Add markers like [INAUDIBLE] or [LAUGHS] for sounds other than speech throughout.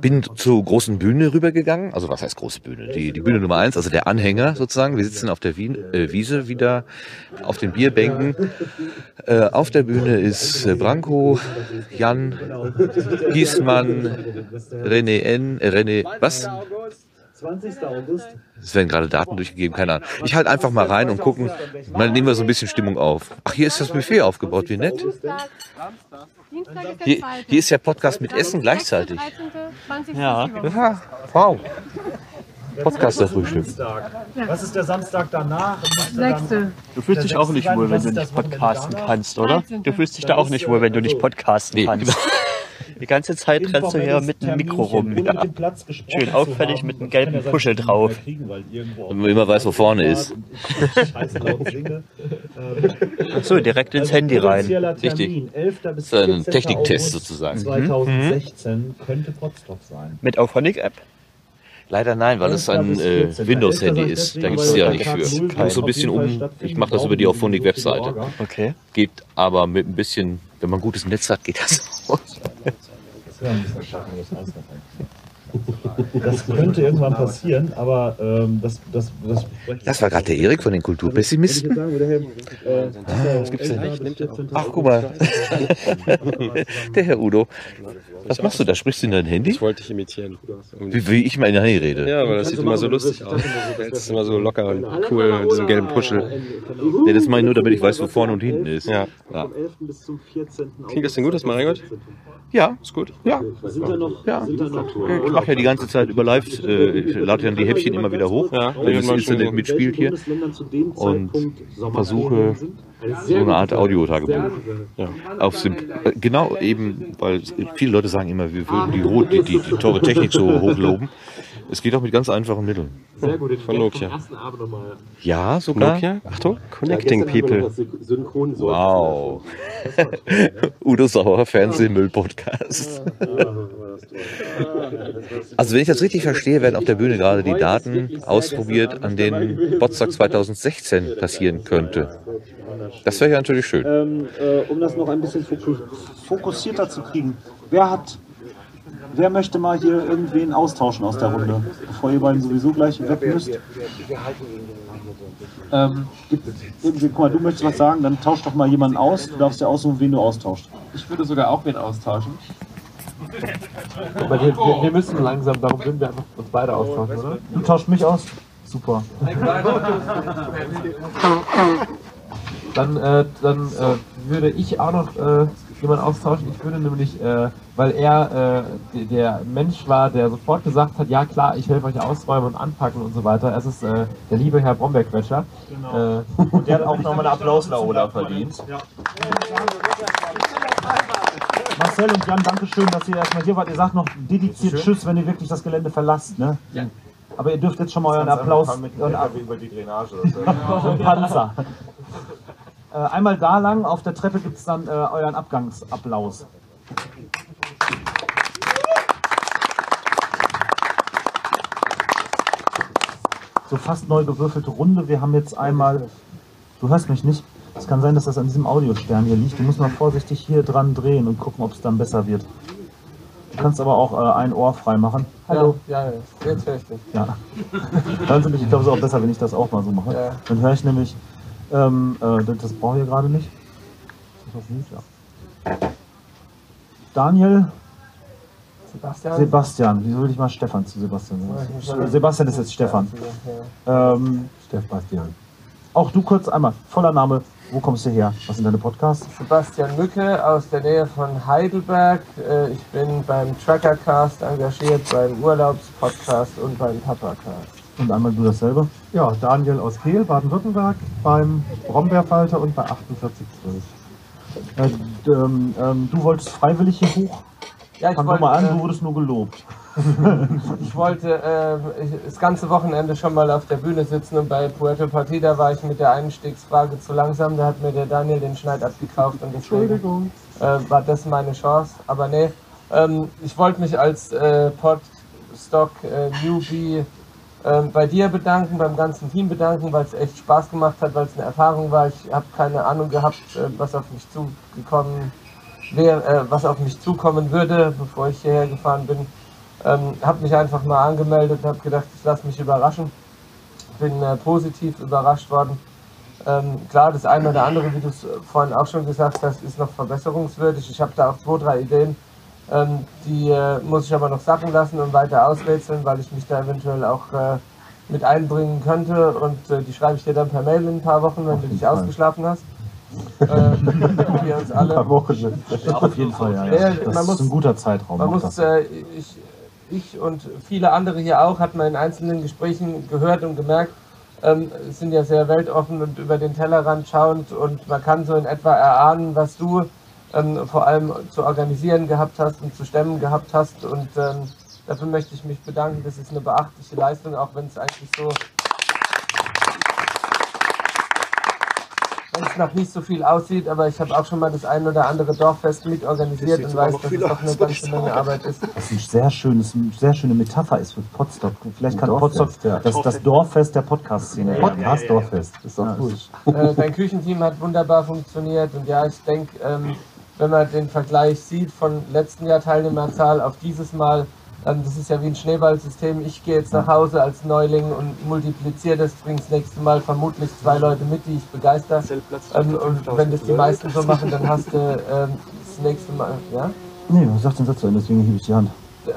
bin zur großen Bühne rübergegangen. Also was heißt große Bühne? Die, die Bühne Nummer eins, also der Anhänger sozusagen. Wir sitzen auf der Wien, äh, Wiese wieder auf den Bierbänken. Äh, auf der Bühne ist äh, Branko, Jan, Giesmann, René N, äh, René, was? 20. August. Es werden gerade Daten durchgegeben, keine Ahnung. Ich halte einfach mal rein und gucken. Mal nehmen wir so ein bisschen Stimmung auf. Ach, hier ist das Buffet aufgebaut, wie nett. Hier, hier ist ja Podcast mit Essen gleichzeitig. Ja. ja. Wow. Podcaster-Frühstück. Was ist der Samstag danach? Sechste. Du fühlst dich auch nicht wohl, wenn du nicht podcasten kannst, oder? Du fühlst dich da auch nicht wohl, wenn du nicht podcasten kannst. [LAUGHS] Die ganze Zeit rennst du hier mit dem Mikro rum. Ja. Schön auffällig mit einem gelben Puschel drauf. Und man immer weiß, wo vorne ist. [LAUGHS] Achso, direkt ins Handy rein. Richtig. Das ist ein Techniktest sozusagen. 2016 mhm. könnte Potsdok sein. Mit Auphonic-App? Leider nein, weil es ein äh, Windows-Handy ist. Da gibt es ja nicht für. Ich so ein bisschen um. Ich mache das über die Auphonic-Webseite. Okay. Geht aber mit ein bisschen, wenn man gutes Netz hat, geht das auch. Das könnte irgendwann passieren, aber ähm, das, das, das. Das war gerade der Erik von den Kulturpessimisten. Ah, was gibt's denn? Ach, guck mal. der Herr Udo. Was machst du da? Sprichst du in dein Handy? Das wollte ich imitieren. Wie, wie ich mal in dein Handy rede. Ja, aber das sieht immer so lustig aus. Das ist immer so locker und cool mit diesem gelben Puschel. Ja, das mache ich nur, damit ich weiß, wo vorne und hinten ist. Ja. ja. Klingt das denn gut, das Maringott? Ja, ist gut. Ja. Ja. Ich mache ja die ganze Zeit über live, äh, ich lade dann die Häppchen immer wieder hoch, ja, wenn das Internet mitspielt hier und versuche so eine Art Audiotagebuch. Ja. Auf Sim genau eben, weil viele Leute sagen immer, wir würden die, die, die, die teure Technik so hochloben. Es geht auch mit ganz einfachen Mitteln. Sehr gut, von Nokia. Ja, sogar. Nokia? Achtung, Connecting People. Wow. [LAUGHS] Udo Sauer Fernsehmüll-Podcast. Also wenn ich das richtig verstehe, werden auf der Bühne gerade die Daten ausprobiert, an denen Botztag 2016 passieren könnte. Das wäre ja natürlich schön. Ähm, äh, um das noch ein bisschen fokussierter zu kriegen. Wer hat Wer möchte mal hier irgendwen austauschen aus der Runde, bevor ihr beiden sowieso gleich weg müsst? Ähm, irgendwie, guck mal, du möchtest was sagen, dann tausch doch mal jemanden aus. Du darfst ja aussuchen, wen du austauscht. Ich würde sogar auch wen austauschen. Aber wir, wir, wir, müssen langsam, darum würden wir einfach uns beide austauschen, oder? Du tauschst mich aus? Super. dann äh, dann äh, würde ich auch noch äh, jemanden austauschen. Ich würde nämlich, äh, weil er äh, der Mensch war, der sofort gesagt hat, ja klar, ich helfe euch ausräumen und anpacken und so weiter. Es ist äh, der liebe Herr Brombergquetscher. Genau. Äh, und der hat auch nochmal einen Applaus, Laola, verdient. Ja. [LAUGHS] Marcel und Jan, danke schön, dass ihr erstmal hier wart. Ihr sagt noch dediziert Tschüss, wenn ihr wirklich das Gelände verlasst. Ne? Ja. Aber ihr dürft jetzt schon mal euren Applaus. Mit und über die Drainage. [LAUGHS] Panzer. Äh, einmal da lang, auf der Treppe gibt es dann äh, euren Abgangsapplaus. So fast neu gewürfelte Runde. Wir haben jetzt einmal. Du hörst mich nicht. Es kann sein, dass das an diesem Audiostern hier liegt. Du musst mal vorsichtig hier dran drehen und gucken, ob es dann besser wird. Du kannst aber auch äh, ein Ohr frei machen. Hallo. Ja, ja, jetzt höre ich dich. Ja. [LAUGHS] Hören Sie mich, ich glaube, es ist auch besser, wenn ich das auch mal so mache. Ja. Dann höre ich nämlich ähm, äh, das brauche ich gerade nicht. Das ist nicht, ja. Daniel. Sebastian. Sebastian. Wieso will ich mal Stefan zu Sebastian sagen? Sebastian ist jetzt Stefan. Ähm, Sebastian. Auch du kurz einmal. Voller Name. Wo kommst du her? Was sind deine Podcasts? Sebastian Mücke aus der Nähe von Heidelberg. Äh, ich bin beim Trackercast engagiert, beim Urlaubspodcast und beim Papacast. Und einmal du dasselbe? Ja, Daniel aus Kehl, Baden-Württemberg, beim Brombeerfalter und bei 4812. Äh, ähm, ähm, du wolltest freiwillig hier hoch? Ja, ich Fang wollte, mal an, äh, du wurdest nur gelobt. [LAUGHS] ich wollte äh, das ganze Wochenende schon mal auf der Bühne sitzen und bei Puerto Partida war ich mit der Einstiegsfrage zu langsam. Da hat mir der Daniel den Schneid abgekauft und deswegen. Äh, war das meine Chance. Aber nee, ähm, ich wollte mich als äh, Podstock äh, Newbie ähm, bei dir bedanken, beim ganzen Team bedanken, weil es echt Spaß gemacht hat, weil es eine Erfahrung war. Ich habe keine Ahnung gehabt, äh, was auf mich zugekommen wäre, äh, was auf mich zukommen würde, bevor ich hierher gefahren bin. Ähm, habe mich einfach mal angemeldet und habe gedacht, ich lasse mich überraschen. Bin äh, positiv überrascht worden. Ähm, klar, das eine oder andere, wie du es vorhin auch schon gesagt hast, ist noch verbesserungswürdig. Ich habe da auch zwei, drei Ideen, ähm, die äh, muss ich aber noch sacken lassen und weiter ausrätseln, weil ich mich da eventuell auch äh, mit einbringen könnte. Und äh, die schreibe ich dir dann per Mail in ein paar Wochen, wenn du dich ausgeschlafen hast. Ähm, [LAUGHS] wir uns alle. Ein paar Wochen. Auf jeden Fall, ja. ja. Das ist ein guter Zeitraum. Man muss, äh, ich, ich und viele andere hier auch, hat man in einzelnen Gesprächen gehört und gemerkt, ähm, sind ja sehr weltoffen und über den Tellerrand schauend und man kann so in etwa erahnen, was du ähm, vor allem zu organisieren gehabt hast und zu stemmen gehabt hast und ähm, dafür möchte ich mich bedanken. Das ist eine beachtliche Leistung, auch wenn es eigentlich so es noch nicht so viel aussieht, aber ich habe auch schon mal das ein oder andere Dorffest mitorganisiert und weiß, dass es doch eine ganze Menge Arbeit ist. Das ist ein sehr schönes, eine sehr schöne Metapher ist für Potsdok. Vielleicht kann Potsdok ja. das, das Dorffest der Podcast-Szene. Ja, Podcast Dorffest, ist doch gut. Äh, dein Küchenteam hat wunderbar funktioniert und ja, ich denke, ähm, wenn man den Vergleich sieht von letzten Jahr Teilnehmerzahl auf dieses Mal, ähm, das ist ja wie ein Schneeballsystem. Ich gehe jetzt nach Hause als Neuling und multipliziere das, bringe das nächste Mal vermutlich zwei Leute mit, die ich begeister. Ähm, und wenn das die meisten so machen, dann hast du ähm, das nächste Mal, ja? Nee, du sagst den Satz zu Ende, deswegen hebe ich die Hand. Äh,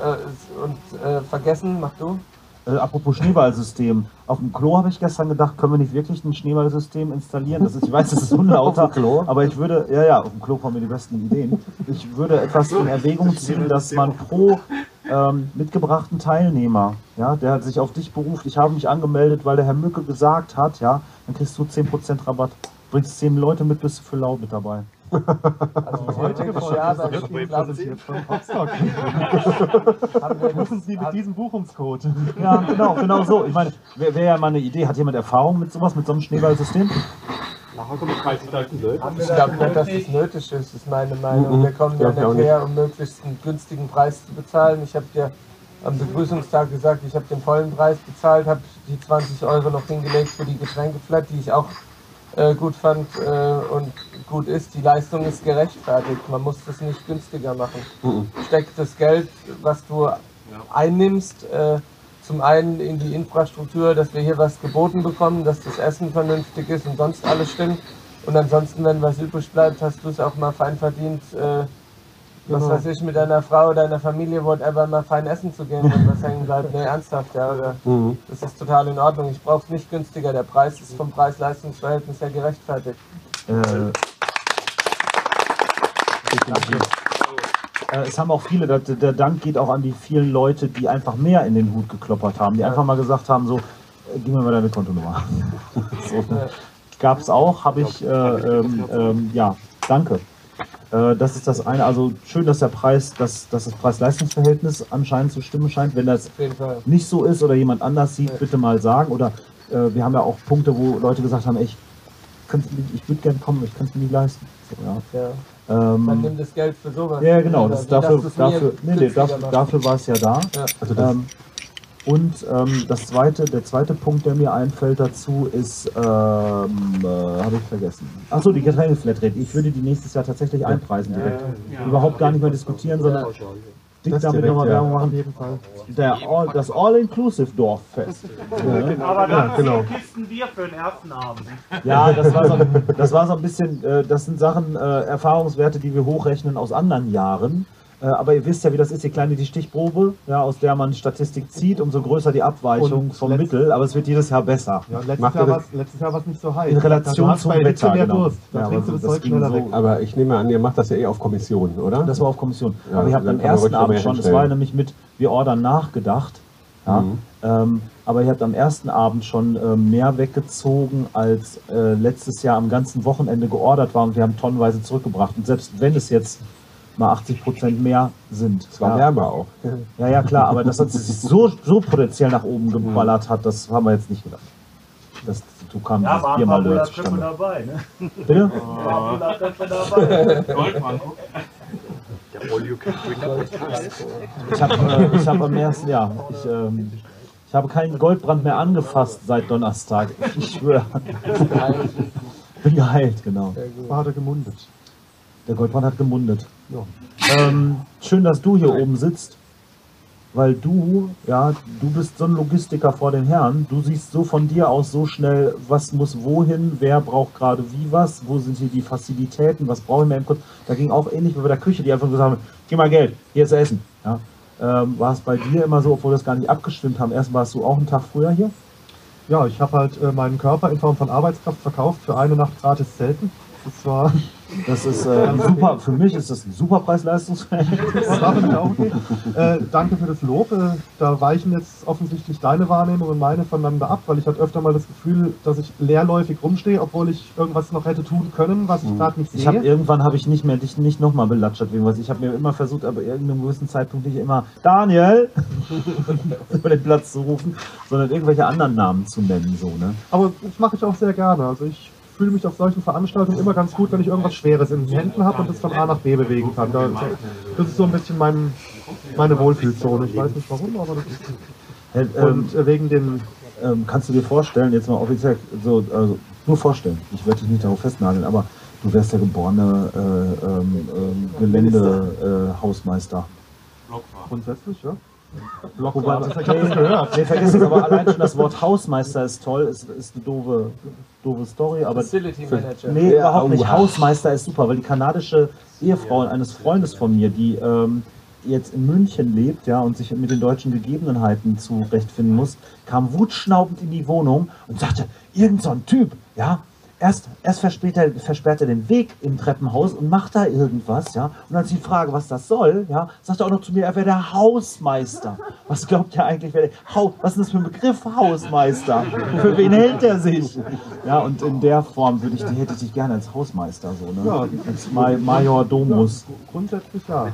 und äh, vergessen, mach du? Äh, apropos Schneeballsystem. Auf dem Klo habe ich gestern gedacht, können wir nicht wirklich ein Schneeballsystem installieren? Das ist, ich weiß, das ist [LAUGHS] unlauter, aber ich würde, ja, ja, auf dem Klo kommen mir die besten Ideen. Ich würde etwas in Erwägung [LAUGHS] ziehen, dass man pro ähm, mitgebrachten Teilnehmer, ja, der sich auf dich beruft, ich habe mich angemeldet, weil der Herr Mücke gesagt hat, ja, dann kriegst du 10% Rabatt. Bringst 10 Leute mit, bist du für laut mit dabei. Also die heutige Folge ist repräsentiert von Potsdok. Rufen Sie mit diesem Buchungscode. Ja, genau, genau so. Ich meine, wäre wär ja mal eine Idee. Hat jemand Erfahrung mit sowas, mit so einem Schneeballsystem? Nachher kommen 30.000 Leute. Ich glaube nicht, dass das nötig ist, ist meine Meinung. Mhm. Wir kommen ja nicht her, um möglichst einen günstigen Preis zu bezahlen. Ich habe dir am Begrüßungstag gesagt, ich habe den vollen Preis bezahlt, habe die 20 Euro noch hingelegt für die Getränkeflat, die ich auch äh, gut fand äh, und gut ist. Die Leistung ist gerechtfertigt. Man muss das nicht günstiger machen. Mhm. Steck das Geld, was du einnimmst, äh, zum einen in die Infrastruktur, dass wir hier was geboten bekommen, dass das Essen vernünftig ist und sonst alles stimmt. Und ansonsten, wenn was übrig bleibt, hast du es auch mal fein verdient, äh, was genau. weiß ich, mit deiner Frau, deiner Familie, whatever, mal fein essen zu gehen, wenn was hängen bleibt. Nee, [LAUGHS] ernsthaft, ja. Oder? Mhm. Das ist total in Ordnung. Ich brauche es nicht günstiger. Der Preis ist vom Preis-Leistungs-Verhältnis her gerechtfertigt. Äh, äh, es haben auch viele, der, der Dank geht auch an die vielen Leute, die einfach mehr in den Hut gekloppert haben, die einfach mal gesagt haben, so, äh, gib mir mal deine Kontonummer. [LAUGHS] so, ne? Gab es auch, habe ich, äh, ähm, ähm, ja, danke. Äh, das ist das eine. Also schön, dass der Preis, dass, dass das Preis-Leistungs-Verhältnis anscheinend zu stimmen scheint. Wenn das nicht so ist oder jemand anders sieht, bitte mal sagen. Oder äh, wir haben ja auch Punkte, wo Leute gesagt haben, ich, ich würde gerne kommen, ich kann es mir nicht leisten. So, ja. ja. Ähm, Man nimmt das Geld für sowas. Ja, genau. Das, dafür, dafür, nee, nee, dafür, dafür war es ja da. Ja. Also ähm, und ähm, das zweite, der zweite Punkt, der mir einfällt dazu, ist, ähm, äh, habe ich vergessen. Achso, die Getränkeflatrate. Ich würde die nächstes Jahr tatsächlich einpreisen direkt. Ja, Überhaupt gar nicht mehr diskutieren, sondern dick damit nochmal Werbung machen. Auf jeden Fall. Der All, das All-Inclusive Dorffest. Ja. Aber dann ja, genau. Kisten Bier für den ersten Abend. Ja, das war so, das war so ein bisschen, äh, das sind Sachen, äh, Erfahrungswerte, die wir hochrechnen aus anderen Jahren. Äh, aber ihr wisst ja, wie das ist, je kleiner die Stichprobe, ja, aus der man Statistik zieht, umso größer die Abweichung und vom Mittel, aber es wird jedes Jahr besser. Ja, letztes, Jahr war's, letztes Jahr war es nicht so heiß. In Relation zum Wetter, genau. Durst. Da ja, trinkst du das Zeug schneller so. weg. Aber ich nehme an, ihr macht das ja eh auf Kommission, oder? Das war auf Kommission. Ja, aber ihr habt am ersten Abend schon, das war nämlich mit Wir ordern nachgedacht, ja, mhm. ähm, aber ihr habt am ersten Abend schon äh, mehr weggezogen, als äh, letztes Jahr am ganzen Wochenende geordert war und wir haben tonnenweise zurückgebracht. Und selbst wenn es jetzt mal 80 Prozent mehr sind. Es war ja. wärmer auch. Ja, ja, klar, aber dass es so, so potenziell nach oben geballert hat, das haben wir jetzt nicht gedacht. Das, du kamst ja, viermal Löhr zustande. dabei, ne? Bitte? [LAUGHS] Oh. Ja, dabei. Goldmann. Ich habe äh, hab am ersten Jahr, ich, ähm, ich habe keinen Goldbrand mehr angefasst seit Donnerstag. Ich schwöre. Bin geheilt, genau. War gemundet. Der Goldbrand hat gemundet. Ja. Ähm, schön, dass du hier oben sitzt. weil du, ja, du bist so ein Logistiker vor den Herren, du siehst so von dir aus so schnell, was muss wohin, wer braucht gerade wie was, wo sind hier die Fazilitäten, was brauchen wir im Kurz. Da ging auch ähnlich wie bei der Küche, die einfach gesagt haben, gib mal Geld, hier ist Essen. Ja. Ähm, war es bei dir immer so, obwohl wir das gar nicht abgestimmt haben, erst warst du auch einen Tag früher hier? Ja, ich habe halt äh, meinen Körper in Form von Arbeitskraft verkauft für eine Nacht gratis Zelten. Das war das ist äh, super, für mich ist das ein super Preis-Leistungsverhältnis. äh, danke für das Lob. Äh, da weichen jetzt offensichtlich deine Wahrnehmung und meine voneinander ab, weil ich hatte öfter mal das Gefühl, dass ich leerläufig rumstehe, obwohl ich irgendwas noch hätte tun können, was ich mhm. gerade nicht sehe. Ich hab, irgendwann habe ich nicht mehr dich nicht nochmal belatschert wegen was. Ich habe mir immer versucht, aber irgendeinem gewissen Zeitpunkt nicht immer Daniel [LAUGHS] über den Platz zu rufen, sondern irgendwelche anderen Namen zu nennen. So, ne? Aber das mache ich auch sehr gerne. Also ich fühle mich auf solchen Veranstaltungen immer ganz gut, wenn ich irgendwas Schweres in den Händen habe und das von A nach B bewegen kann. Das ist so ein bisschen mein, meine Wohlfühlzone. Ich weiß nicht warum, aber das ist. Und ähm, wegen den. Ähm, kannst du dir vorstellen, jetzt mal offiziell, so, also nur vorstellen, ich werde dich nicht darauf festnageln, aber du wärst der geborene äh, ähm, ähm Geländehausmeister. Äh, Grundsätzlich, ja. Wobei, ich habe das gehört. Nee, vergiss es, aber allein schon das Wort Hausmeister ist toll, ist, ist eine doofe, doofe Story. Aber Facility Manager. Nee, ja, überhaupt nicht. Oh, Hausmeister ist super, weil die kanadische Ehefrau eines Freundes von mir, die ähm, jetzt in München lebt, ja, und sich mit den deutschen Gegebenheiten zurechtfinden muss, kam wutschnaubend in die Wohnung und sagte, irgend so ein Typ, ja, Erst, erst versperrt, er, versperrt er den Weg im Treppenhaus und macht da irgendwas, ja. Und als ich frage, was das soll, ja, sagt er auch noch zu mir, er wäre der Hausmeister. Was glaubt er eigentlich, wer der Haus, was ist das für ein Begriff, Hausmeister? Für wen hält er sich? Ja, und in der Form würde ich, hätte ich dich gerne als Hausmeister, so, ne? Ja, als Major Domus. Grundsätzlich ja.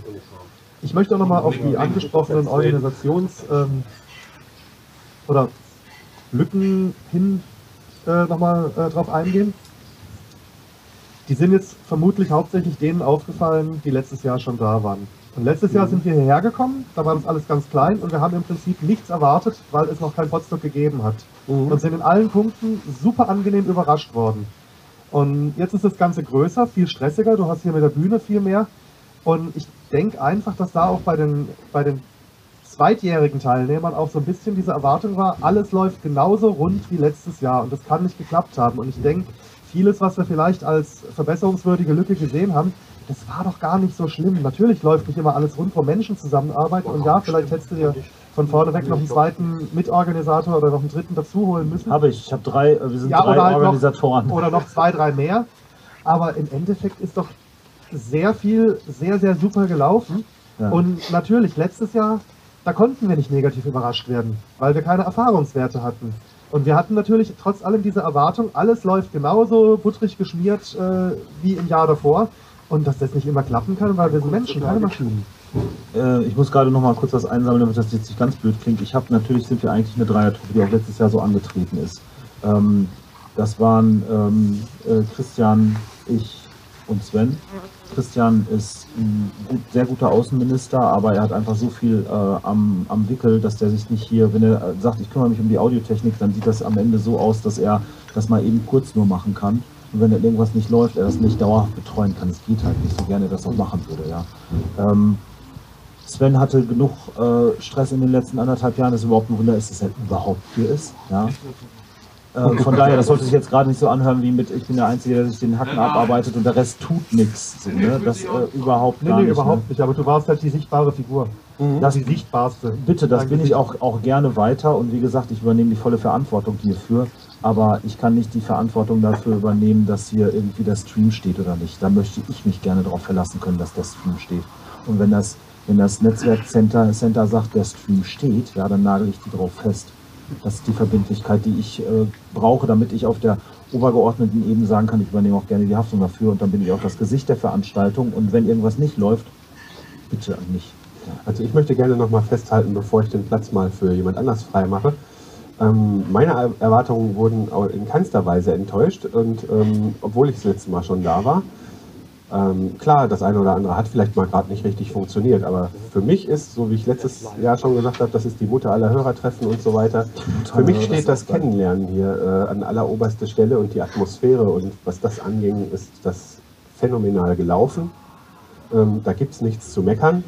Ich möchte auch nochmal auf die angesprochenen Organisations- ähm, oder Lücken hin äh, nochmal äh, drauf eingehen. Die sind jetzt vermutlich hauptsächlich denen aufgefallen, die letztes Jahr schon da waren. Und letztes mhm. Jahr sind wir hierher gekommen, da war das alles ganz klein und wir haben im Prinzip nichts erwartet, weil es noch kein Potstock gegeben hat. Mhm. Und sind in allen Punkten super angenehm überrascht worden. Und jetzt ist das Ganze größer, viel stressiger, du hast hier mit der Bühne viel mehr. Und ich denke einfach, dass da auch bei den, bei den zweitjährigen Teilnehmern auch so ein bisschen diese Erwartung war, alles läuft genauso rund wie letztes Jahr und das kann nicht geklappt haben. Und ich denke, vieles, was wir vielleicht als verbesserungswürdige Lücke gesehen haben, das war doch gar nicht so schlimm. Natürlich läuft nicht immer alles rund, wo Menschen zusammenarbeiten. Und ja, vielleicht hättest du dir von vorne weg noch einen zweiten Mitorganisator oder noch einen dritten dazu holen müssen. Habe ich. Ich habe drei, äh, wir sind ja, drei oder halt Organisatoren. Noch, [LAUGHS] oder noch zwei, drei mehr. Aber im Endeffekt ist doch sehr viel, sehr, sehr super gelaufen. Ja. Und natürlich, letztes Jahr da konnten wir nicht negativ überrascht werden, weil wir keine Erfahrungswerte hatten. Und wir hatten natürlich trotz allem diese Erwartung, alles läuft genauso butterig geschmiert äh, wie im Jahr davor. Und dass das nicht immer klappen kann, weil wir sind Menschen, keine Maschinen. Äh, ich muss gerade noch mal kurz was einsammeln, damit das jetzt nicht ganz blöd klingt. Ich habe natürlich sind wir eigentlich eine Dreiertruppe, die auch letztes Jahr so angetreten ist. Ähm, das waren ähm, äh, Christian, ich und Sven. Christian ist ein gut, sehr guter Außenminister, aber er hat einfach so viel äh, am, am Wickel, dass der sich nicht hier, wenn er sagt, ich kümmere mich um die Audiotechnik, dann sieht das am Ende so aus, dass er das mal eben kurz nur machen kann. Und wenn irgendwas nicht läuft, er das nicht dauerhaft betreuen kann. Es geht halt nicht so gerne, das auch machen würde. Ja. Ähm, Sven hatte genug äh, Stress in den letzten anderthalb Jahren, das ist überhaupt ein Wunder ist, dass er überhaupt hier ist. Ja. Äh, von daher, das sollte sich jetzt gerade nicht so anhören wie mit, ich bin der Einzige, der sich den Hacken abarbeitet und der Rest tut nichts. So, ne? Das äh, überhaupt nee, nee, nicht. überhaupt ne? nicht, aber du warst halt die sichtbare Figur. Mhm. Das die sichtbarste. Bitte, das bin ich auch, auch gerne weiter und wie gesagt, ich übernehme die volle Verantwortung hierfür, aber ich kann nicht die Verantwortung dafür übernehmen, dass hier irgendwie der Stream steht oder nicht. Da möchte ich mich gerne darauf verlassen können, dass der Stream steht. Und wenn das, wenn das Netzwerkcenter Center sagt, der Stream steht, ja, dann nagel ich die drauf fest. Das ist die Verbindlichkeit, die ich äh, brauche, damit ich auf der obergeordneten Ebene sagen kann, ich übernehme auch gerne die Haftung dafür und dann bin ich auch das Gesicht der Veranstaltung und wenn irgendwas nicht läuft, bitte an mich. Also ich möchte gerne nochmal festhalten, bevor ich den Platz mal für jemand anders frei mache. Ähm, meine Erwartungen wurden in keinster Weise enttäuscht und ähm, obwohl ich das letzte Mal schon da war, ähm, klar, das eine oder andere hat vielleicht mal gerade nicht richtig funktioniert, aber für mich ist, so wie ich letztes Jahr schon gesagt habe, das ist die Mutter aller Hörertreffen und so weiter. Für mich steht das Kennenlernen hier äh, an alleroberster Stelle und die Atmosphäre und was das anging, ist das phänomenal gelaufen. Ähm, da gibt es nichts zu meckern.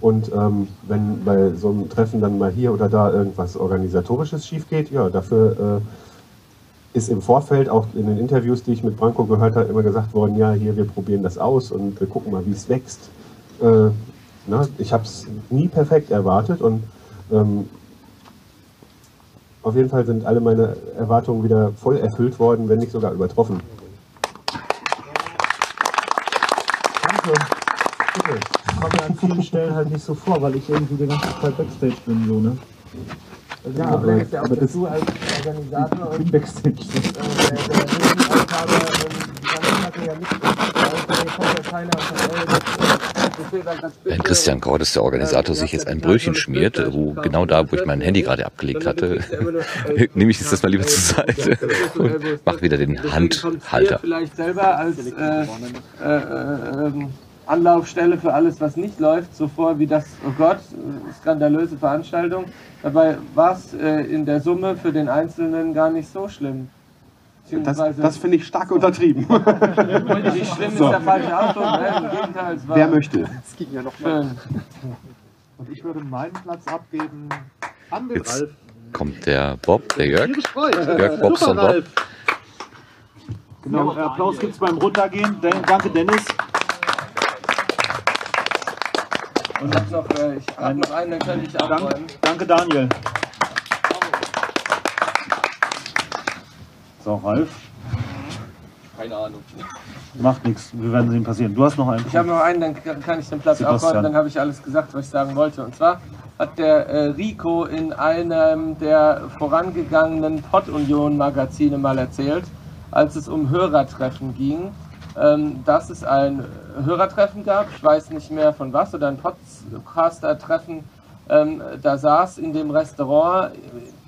Und ähm, wenn bei so einem Treffen dann mal hier oder da irgendwas Organisatorisches schief geht, ja, dafür äh, ist im Vorfeld, auch in den Interviews, die ich mit Branko gehört habe, immer gesagt worden, ja, hier, wir probieren das aus und wir gucken mal, wie es wächst. Äh, na, ich habe es nie perfekt erwartet und ähm, auf jeden Fall sind alle meine Erwartungen wieder voll erfüllt worden, wenn nicht sogar übertroffen. Danke. Bitte. Ich komme an vielen Stellen halt nicht so vor, weil ich irgendwie die ganze Zeit Backstage bin, so, ne? Ja, aber, ist ja auch, dass du als Organisator und Backstage. Äh, der, der ähm, die ja nicht, äh, von Während Christian ist der Organisator, sich jetzt ein Brötchen schmiert, wo genau da, wo ich mein Handy gerade abgelegt hatte, [LAUGHS] nehme ich jetzt das mal lieber zur Seite und mache wieder den Handhalter. Vielleicht selber als äh, äh, äh, Anlaufstelle für alles, was nicht läuft, so vor wie das, oh Gott, skandalöse Veranstaltung. Dabei war es äh, in der Summe für den Einzelnen gar nicht so schlimm. Das, das finde ich stark untertrieben. [LAUGHS] Nicht schlimm ist der falsche Ausdruck, ne? im Gegenteil. Es war Wer möchte? Das ging ja noch schön. Und ich würde meinen Platz abgeben an den Jetzt Ralf. kommt der Bob, der Jörg. Jörg Bobson Super, Bob. Ralf. Genau, Applaus gibt es beim Runtergehen. Danke, Dennis. Und hab noch, äh, ich hab noch einen, dann könnte ich abräumen. Danke, Daniel. So, Ralf. Keine Ahnung. Macht nichts, wir werden sehen passieren. Du hast noch einen. Ich habe noch einen, dann kann ich den Platz Sebastian. abräumen, dann habe ich alles gesagt, was ich sagen wollte. Und zwar hat der äh, Rico in einem der vorangegangenen Pod-Union-Magazine mal erzählt, als es um Hörertreffen ging, ähm, dass es ein Hörertreffen gab, ich weiß nicht mehr von was, oder ein Podcaster-Treffen, ähm, da saß in dem Restaurant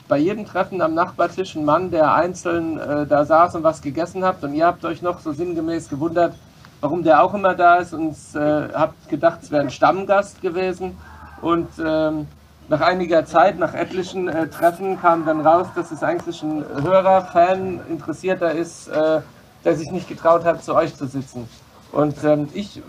bei jedem Treffen am Nachbartisch ein Mann, der einzeln äh, da saß und was gegessen hat. Und ihr habt euch noch so sinngemäß gewundert, warum der auch immer da ist und äh, habt gedacht, es wäre ein Stammgast gewesen. Und ähm, nach einiger Zeit, nach etlichen äh, Treffen kam dann raus, dass es eigentlich ein Hörer, Fan, Interessierter ist, äh, der sich nicht getraut hat, zu euch zu sitzen. Und ähm, ich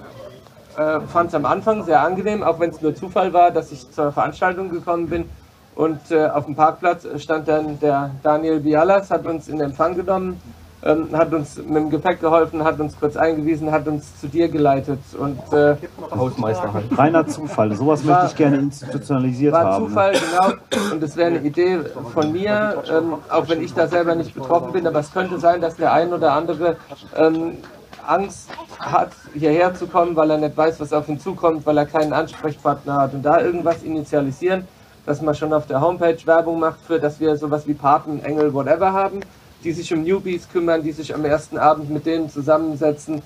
äh, fand es am Anfang sehr angenehm, auch wenn es nur Zufall war, dass ich zur Veranstaltung gekommen bin. Und äh, auf dem Parkplatz stand dann der Daniel Bialas, hat uns in Empfang genommen, ähm, hat uns mit dem Gepäck geholfen, hat uns kurz eingewiesen, hat uns zu dir geleitet. Und äh, Hausmeister halt. Reiner Zufall. Sowas War- möchte ich gerne institutionalisiert war haben. Zufall, genau. Und es wäre eine Idee von mir, ähm, auch wenn ich da selber nicht betroffen bin, aber es könnte sein, dass der ein oder andere ähm, Angst hat, hierher zu kommen, weil er nicht weiß, was auf ihn zukommt, weil er keinen Ansprechpartner hat und da irgendwas initialisieren, dass man schon auf der Homepage Werbung macht für, dass wir sowas wie Paten, Engel, whatever haben, die sich um Newbies kümmern, die sich am ersten Abend mit denen zusammensetzen,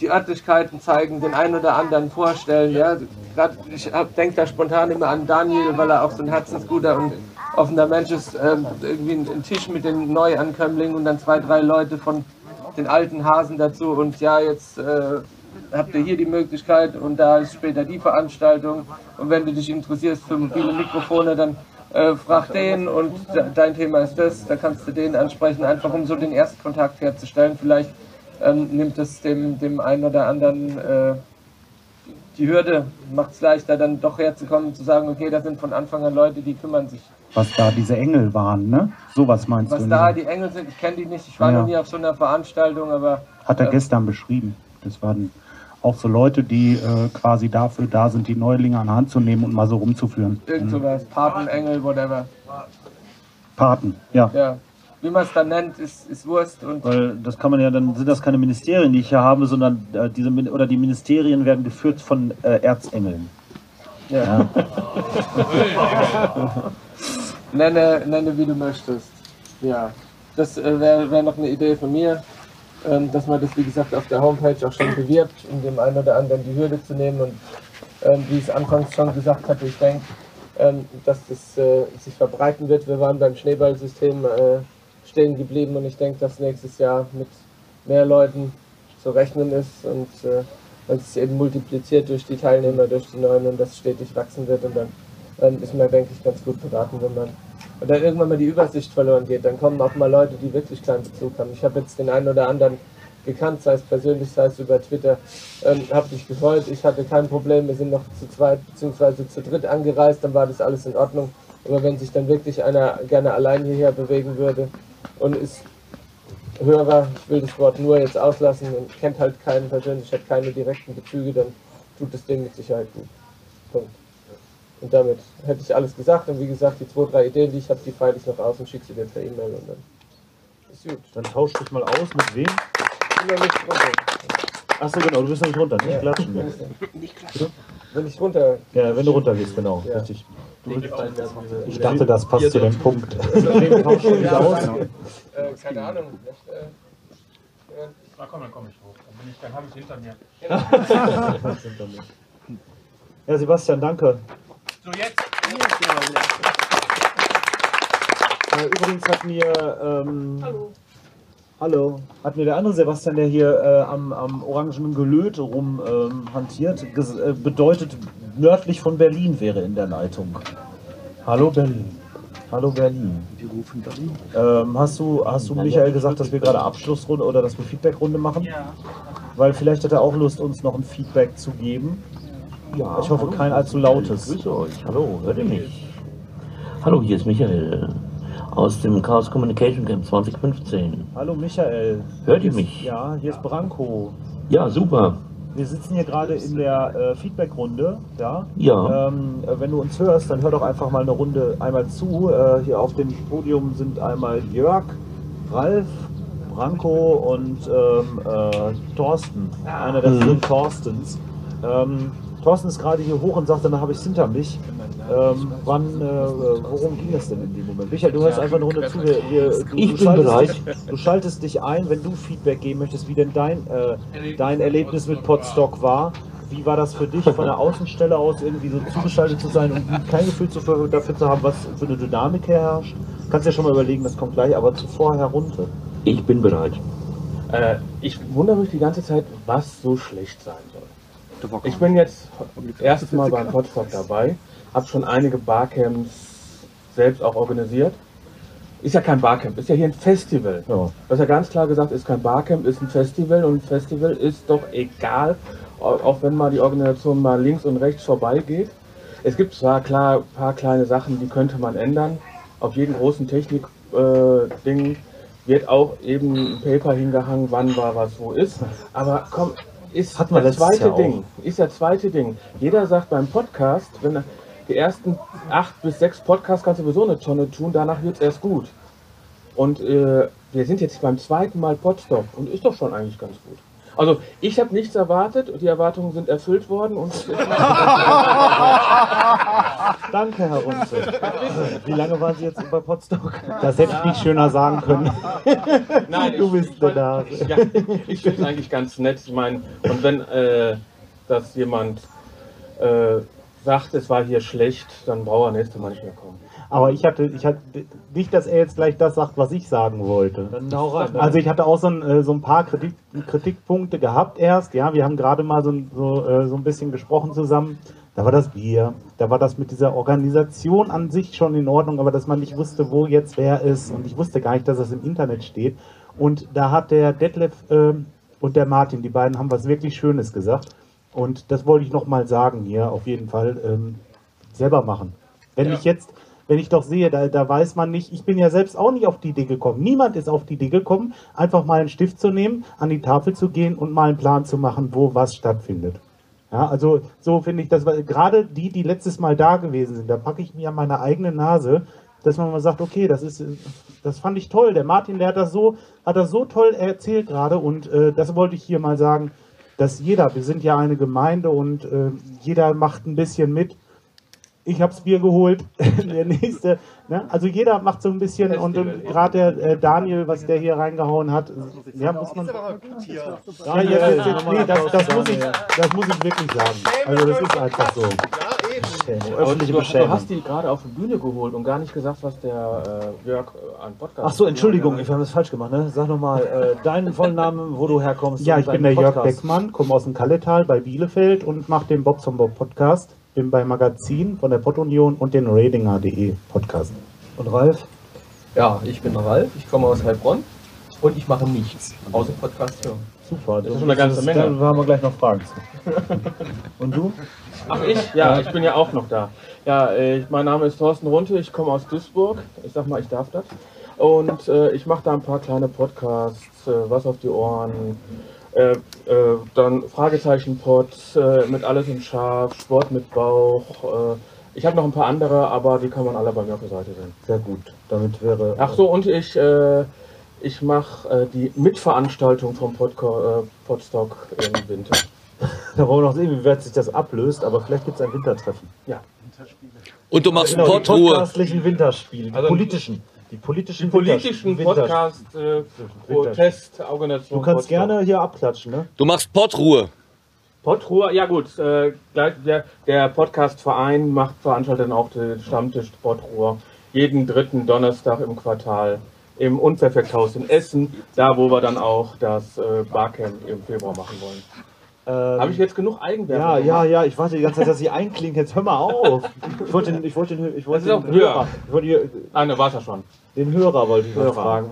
die Örtlichkeiten zeigen, den einen oder anderen vorstellen. Ja. Grad, ich denke da spontan immer an Daniel, weil er auch so ein herzensguter und offener Mensch ist. Ähm, irgendwie ein Tisch mit den Neuankömmlingen und dann zwei, drei Leute von den alten Hasen dazu. Und ja, jetzt äh, habt ihr hier die Möglichkeit und da ist später die Veranstaltung. Und wenn du dich interessierst für mobile Mikrofone, dann äh, frag den und de dein Thema ist das, da kannst du den ansprechen, einfach um so den Erstkontakt herzustellen. Vielleicht ähm, nimmt es dem, dem einen oder anderen äh, die Hürde, macht es leichter, dann doch herzukommen, zu sagen, okay, da sind von Anfang an Leute, die kümmern sich. Was da diese Engel waren, ne? Sowas meinst Was du? da ne? die Engel sind, ich kenne die nicht, ich war Ja. noch nie auf so einer Veranstaltung, aber Hat er äh, gestern beschrieben. Das waren auch so Leute, die äh, quasi dafür da sind, die Neulinge an die Hand zu nehmen und mal so rumzuführen. irgend Mhm. sowas, Paten, Engel, whatever. Paten, ja. Ja, wie man es dann nennt, ist, ist Wurst und Weil das kann man ja, dann sind das keine Ministerien, die ich hier habe, sondern äh, diese oder die Ministerien werden geführt von äh, Erzengeln. ja. [LAUGHS] nenne, nenne wie du möchtest. Ja, das äh, wäre wär noch eine Idee von mir, ähm, dass man das wie gesagt auf der Homepage auch schon bewirbt, um dem einen oder anderen die Hürde zu nehmen und ähm, wie ich es anfangs schon gesagt hatte, ich denke, ähm, dass das äh, sich verbreiten wird. Wir waren beim Schneeballsystem äh, stehen geblieben und ich denke, dass nächstes Jahr mit mehr Leuten zu rechnen ist und äh, wenn es eben multipliziert durch die Teilnehmer, durch die Neuen und das stetig wachsen wird und dann ähm, ist man, denke ich, ganz gut beraten, wenn man und dann irgendwann mal die Übersicht verloren geht, dann kommen auch mal Leute, die wirklich keinen Bezug haben. Ich habe jetzt den einen oder anderen gekannt, sei es persönlich, sei es über Twitter. Ähm, hab dich gefreut, ich hatte kein Problem, wir sind noch zu zweit bzw. zu dritt angereist, dann war das alles in Ordnung. Aber wenn sich dann wirklich einer gerne allein hierher bewegen würde und ist Hörer, ich will das Wort nur jetzt auslassen und kennt halt keinen persönlich, hat keine direkten Bezüge, dann tut es dem mit Sicherheit gut. Punkt. Und damit hätte ich alles gesagt. Und wie gesagt, die zwei, drei Ideen, die ich habe, die feile ich noch aus und schicke sie dir per E-Mail und dann ist gut. Dann tausch dich mal aus mit wem? Immer nicht runter. Achso, genau, du bist noch nicht runter, nicht Ja. klatschen. Ja. [LAUGHS] Nicht klatschen. Wenn ich runter. Ja, wenn du runter gehst, genau, Ja. richtig. Ich dachte, das passt zu dem Punkt. [LAUGHS] Wem tauschst du dich aus? Äh, keine Ahnung. Na komm, dann komme ich hoch. Dann, bin ich, dann habe ich hinter mir. [LAUGHS] Ja, Sebastian, danke. So, jetzt. Äh, übrigens hat mir. Ähm, hallo. Hallo. Hat mir der andere Sebastian, der hier äh, am, am orangenen Gelöt rum ähm, äh, bedeutet, nördlich von Berlin wäre in der Leitung. Hallo Berlin. Hallo Berlin. Die rufen Berlin. Ähm, hast du, hast du Michael gesagt, dass wir gerade Abschlussrunde oder dass wir Feedbackrunde machen? Ja. Weil vielleicht hat er auch Lust, uns noch ein Feedback zu geben. Ja, ich hoffe, hallo. kein allzu lautes. Grüße euch. Hallo, hört ihr mich? Hallo, hier ist Michael aus dem Chaos Communication Camp 2015. Hallo Michael. Hört ihr mich? Ja, hier ist Branko. Ja, super. Wir sitzen hier gerade in der äh, Feedback-Runde. Ja. Ja. Ähm, äh, wenn du uns hörst, dann hör doch einfach mal eine Runde einmal zu. Äh, hier auf dem Podium sind einmal Jörg, Ralf, Branko und ähm, äh, Thorsten. Einer der Mhm. vielen Thorstens. Ähm, Thorsten ist gerade hier hoch und sagt, dann habe ich es hinter mich. Ähm, wann, äh, worum ging es denn in dem Moment? Michael, du hörst einfach eine Runde zu. Wir, wir, du, Ich du bin schaltest bereit. Dich, du schaltest dich ein, wenn du Feedback geben möchtest, wie denn dein, äh, dein Erlebnis mit Podstock war. Wie war das für dich, von der Außenstelle aus irgendwie so zugeschaltet zu sein und kein Gefühl dafür zu haben, was für eine Dynamik herrscht? Kannst ja schon mal überlegen, das kommt gleich, aber zuvor herunter. Ich bin bereit. Äh, ich wundere mich die ganze Zeit, was so schlecht sein. Ich bin jetzt erstes Mal beim Podstock dabei, habe schon einige Barcamps selbst auch organisiert. Ist ja kein Barcamp, ist ja hier ein Festival. Ja. Was ja ganz klar gesagt ist, kein Barcamp, ist ein Festival und ein Festival ist doch egal, au- auch wenn mal die Organisation mal links und rechts vorbeigeht. Es gibt zwar klar ein paar kleine Sachen, die könnte man ändern. Auf jedem großen Technik-Ding wird auch eben ein Paper hingehangen, wann war was wo ist. Aber komm, ist Hatten das zweite Jahr auch. Ding. Ist das zweite Ding. Jeder sagt beim Podcast, wenn er- die ersten acht bis sechs Podcasts kannst du sowieso eine Tonne tun, danach wird es erst gut. Und äh, wir sind jetzt beim zweiten Mal Podstop und ist doch schon eigentlich ganz gut. Also ich habe nichts erwartet und die Erwartungen sind erfüllt worden und [LAUGHS] Danke, Herr Runze. Wie lange waren Sie jetzt bei Potsdok? Das hätte ich nicht schöner sagen können. [LAUGHS] Nein, Du ich- bist ich der fand- Nase. Ja, ich finde es eigentlich ganz nett. Ich meine, und wenn äh, das jemand äh, sagt, es war hier schlecht, dann braucht er nächstes Mal nicht mehr kommen. Aber ich hatte, ich hatte nicht, dass er jetzt gleich das sagt, was ich sagen wollte. Also ich hatte auch so ein, äh, so ein paar Kritik, Kritikpunkte gehabt erst. Ja, wir haben gerade mal so, ein- so, äh, so ein bisschen gesprochen zusammen. Da war das Bier, da war das mit dieser Organisation an sich schon in Ordnung, aber dass man nicht wusste, wo jetzt wer ist. Und ich wusste gar nicht, dass das im Internet steht. Und da hat der Detlef ähm, und der Martin, die beiden haben was wirklich Schönes gesagt. Und das wollte ich nochmal sagen hier, auf jeden Fall. Ähm, selber machen. Wenn ich jetzt, wenn ich doch sehe, da, da weiß man nicht, ich bin ja selbst auch nicht auf die Idee gekommen. Niemand ist auf die Idee gekommen, einfach mal einen Stift zu nehmen, an die Tafel zu gehen und mal einen Plan zu machen, wo was stattfindet. Ja, also so finde ich das, weil gerade die, die letztes Mal da gewesen sind, da packe ich mir an meine eigene Nase, dass man mal sagt, okay, das ist, das fand ich toll. Der Martin, der hat das so, hat das so toll erzählt gerade und äh, das wollte ich hier mal sagen, dass jeder, wir sind ja eine Gemeinde und äh, jeder macht ein bisschen mit. Ich hab's Bier geholt, [LAUGHS] der nächste. Ne? Also jeder macht so ein bisschen und, und gerade der äh, Daniel, was der hier reingehauen hat, ja muss man. Ja, nee, das, muss ich, Daniel. das muss ich wirklich sagen. Also das ist einfach so. Öffentliche du, du hast die gerade auf die Bühne geholt und gar nicht gesagt, was der äh, Jörg äh, an Podcast Ach so, Entschuldigung, wir haben das falsch gemacht. Ne? Sag nochmal äh, deinen vollen Namen, wo du herkommst. Ja, ich bin der Jörg Podcast. Beckmann, komme aus dem Kalletal bei Bielefeld und mache den Bob zum Bob Podcast. Bin bei Magazin von der Pottunion und den Radinger.de Podcast. Und Ralf? Ja, ich bin Ralf, ich komme aus Heilbronn und ich mache nichts, außer Podcast hören. Super. Das ist schon eine ganze Menge. Da haben wir gleich noch Fragen zu. [LAUGHS] Und du? Ach, ich? Ja, ich bin ja auch noch da. Ja, äh, mein Name ist Thorsten Runte, ich komme aus Duisburg. Ich sag mal, ich darf das. Und äh, ich mache da ein paar kleine Podcasts, äh, was auf die Ohren, äh, äh, dann Fragezeichen-Pod äh, mit Alles im Scharf, Sport mit Bauch. Äh, ich habe noch ein paar andere, aber die kann man alle bei mir auf der Seite sehen. Sehr gut. Damit wäre. Ach so, und ich, äh, ich mache äh, die Mitveranstaltung vom Podco äh, Podstock im Winter. [LAUGHS] Da wollen wir noch sehen, wie weit sich das ablöst, aber vielleicht gibt es ein Wintertreffen. Ja. Und du machst Genau, die Portruhe. podcastlichen Winterspiele, die Also- politischen. Die politischen, Die politischen Winter- Podcast, äh, Protest, Organisation. Du kannst Podstock. gerne hier abklatschen, ne? Du machst Portruhe. Podruhe, ja gut, äh, gleich der, der Podcastverein macht veranstaltet dann auch den Stammtisch Podruhe jeden dritten Donnerstag im Quartal im Unperfekthaus in Essen, da wo wir dann auch das äh, Barcamp im Februar machen wollen. Ähm, Habe ich jetzt genug Eigenwerbung? Ja, ja, gemacht? ja, ich warte die ganze Zeit, dass sie einklingt. Jetzt hör mal auf. Ich wollte den, ich wollte den, ich wollte Das ist den auch höher. Hörer, ich wollte hier, Ah, ne, war's ja schon. Den Hörer wollte ich Hörer. fragen.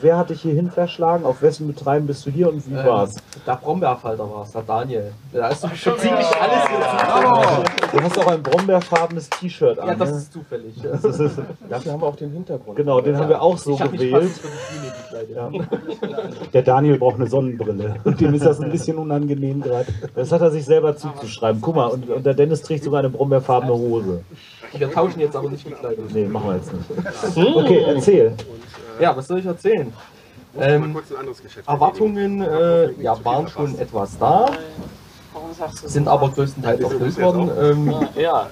Wer- hat dich hierhin verschlagen? Auf wessen Betreiben bist du hier und wie war's? Der Brombeerfalter war es, der Daniel. Da hast du schon ziemlich alles jetzt. Du hast auch ein brombeerfarbenes T-Shirt an. Ja, das ne? ist zufällig. Dafür [LAUGHS] haben wir auch den Hintergrund. Genau, den haben wir auch so gewählt. Ja. Der Daniel braucht eine Sonnenbrille. Und dem ist das ein bisschen unangenehm gerade. Das hat er sich selber zuzuschreiben. Guck mal, und, und der Dennis trägt sogar eine brombeerfarbene Hose. Wir tauschen jetzt aber nicht die Kleidung. Nee, machen wir jetzt nicht. Okay, erzähl. Ja, was soll ich erzählen? Ähm. Erwartungen äh, ja, waren schon etwas da, sind aber größtenteils erfüllt worden. Ähm, Ja,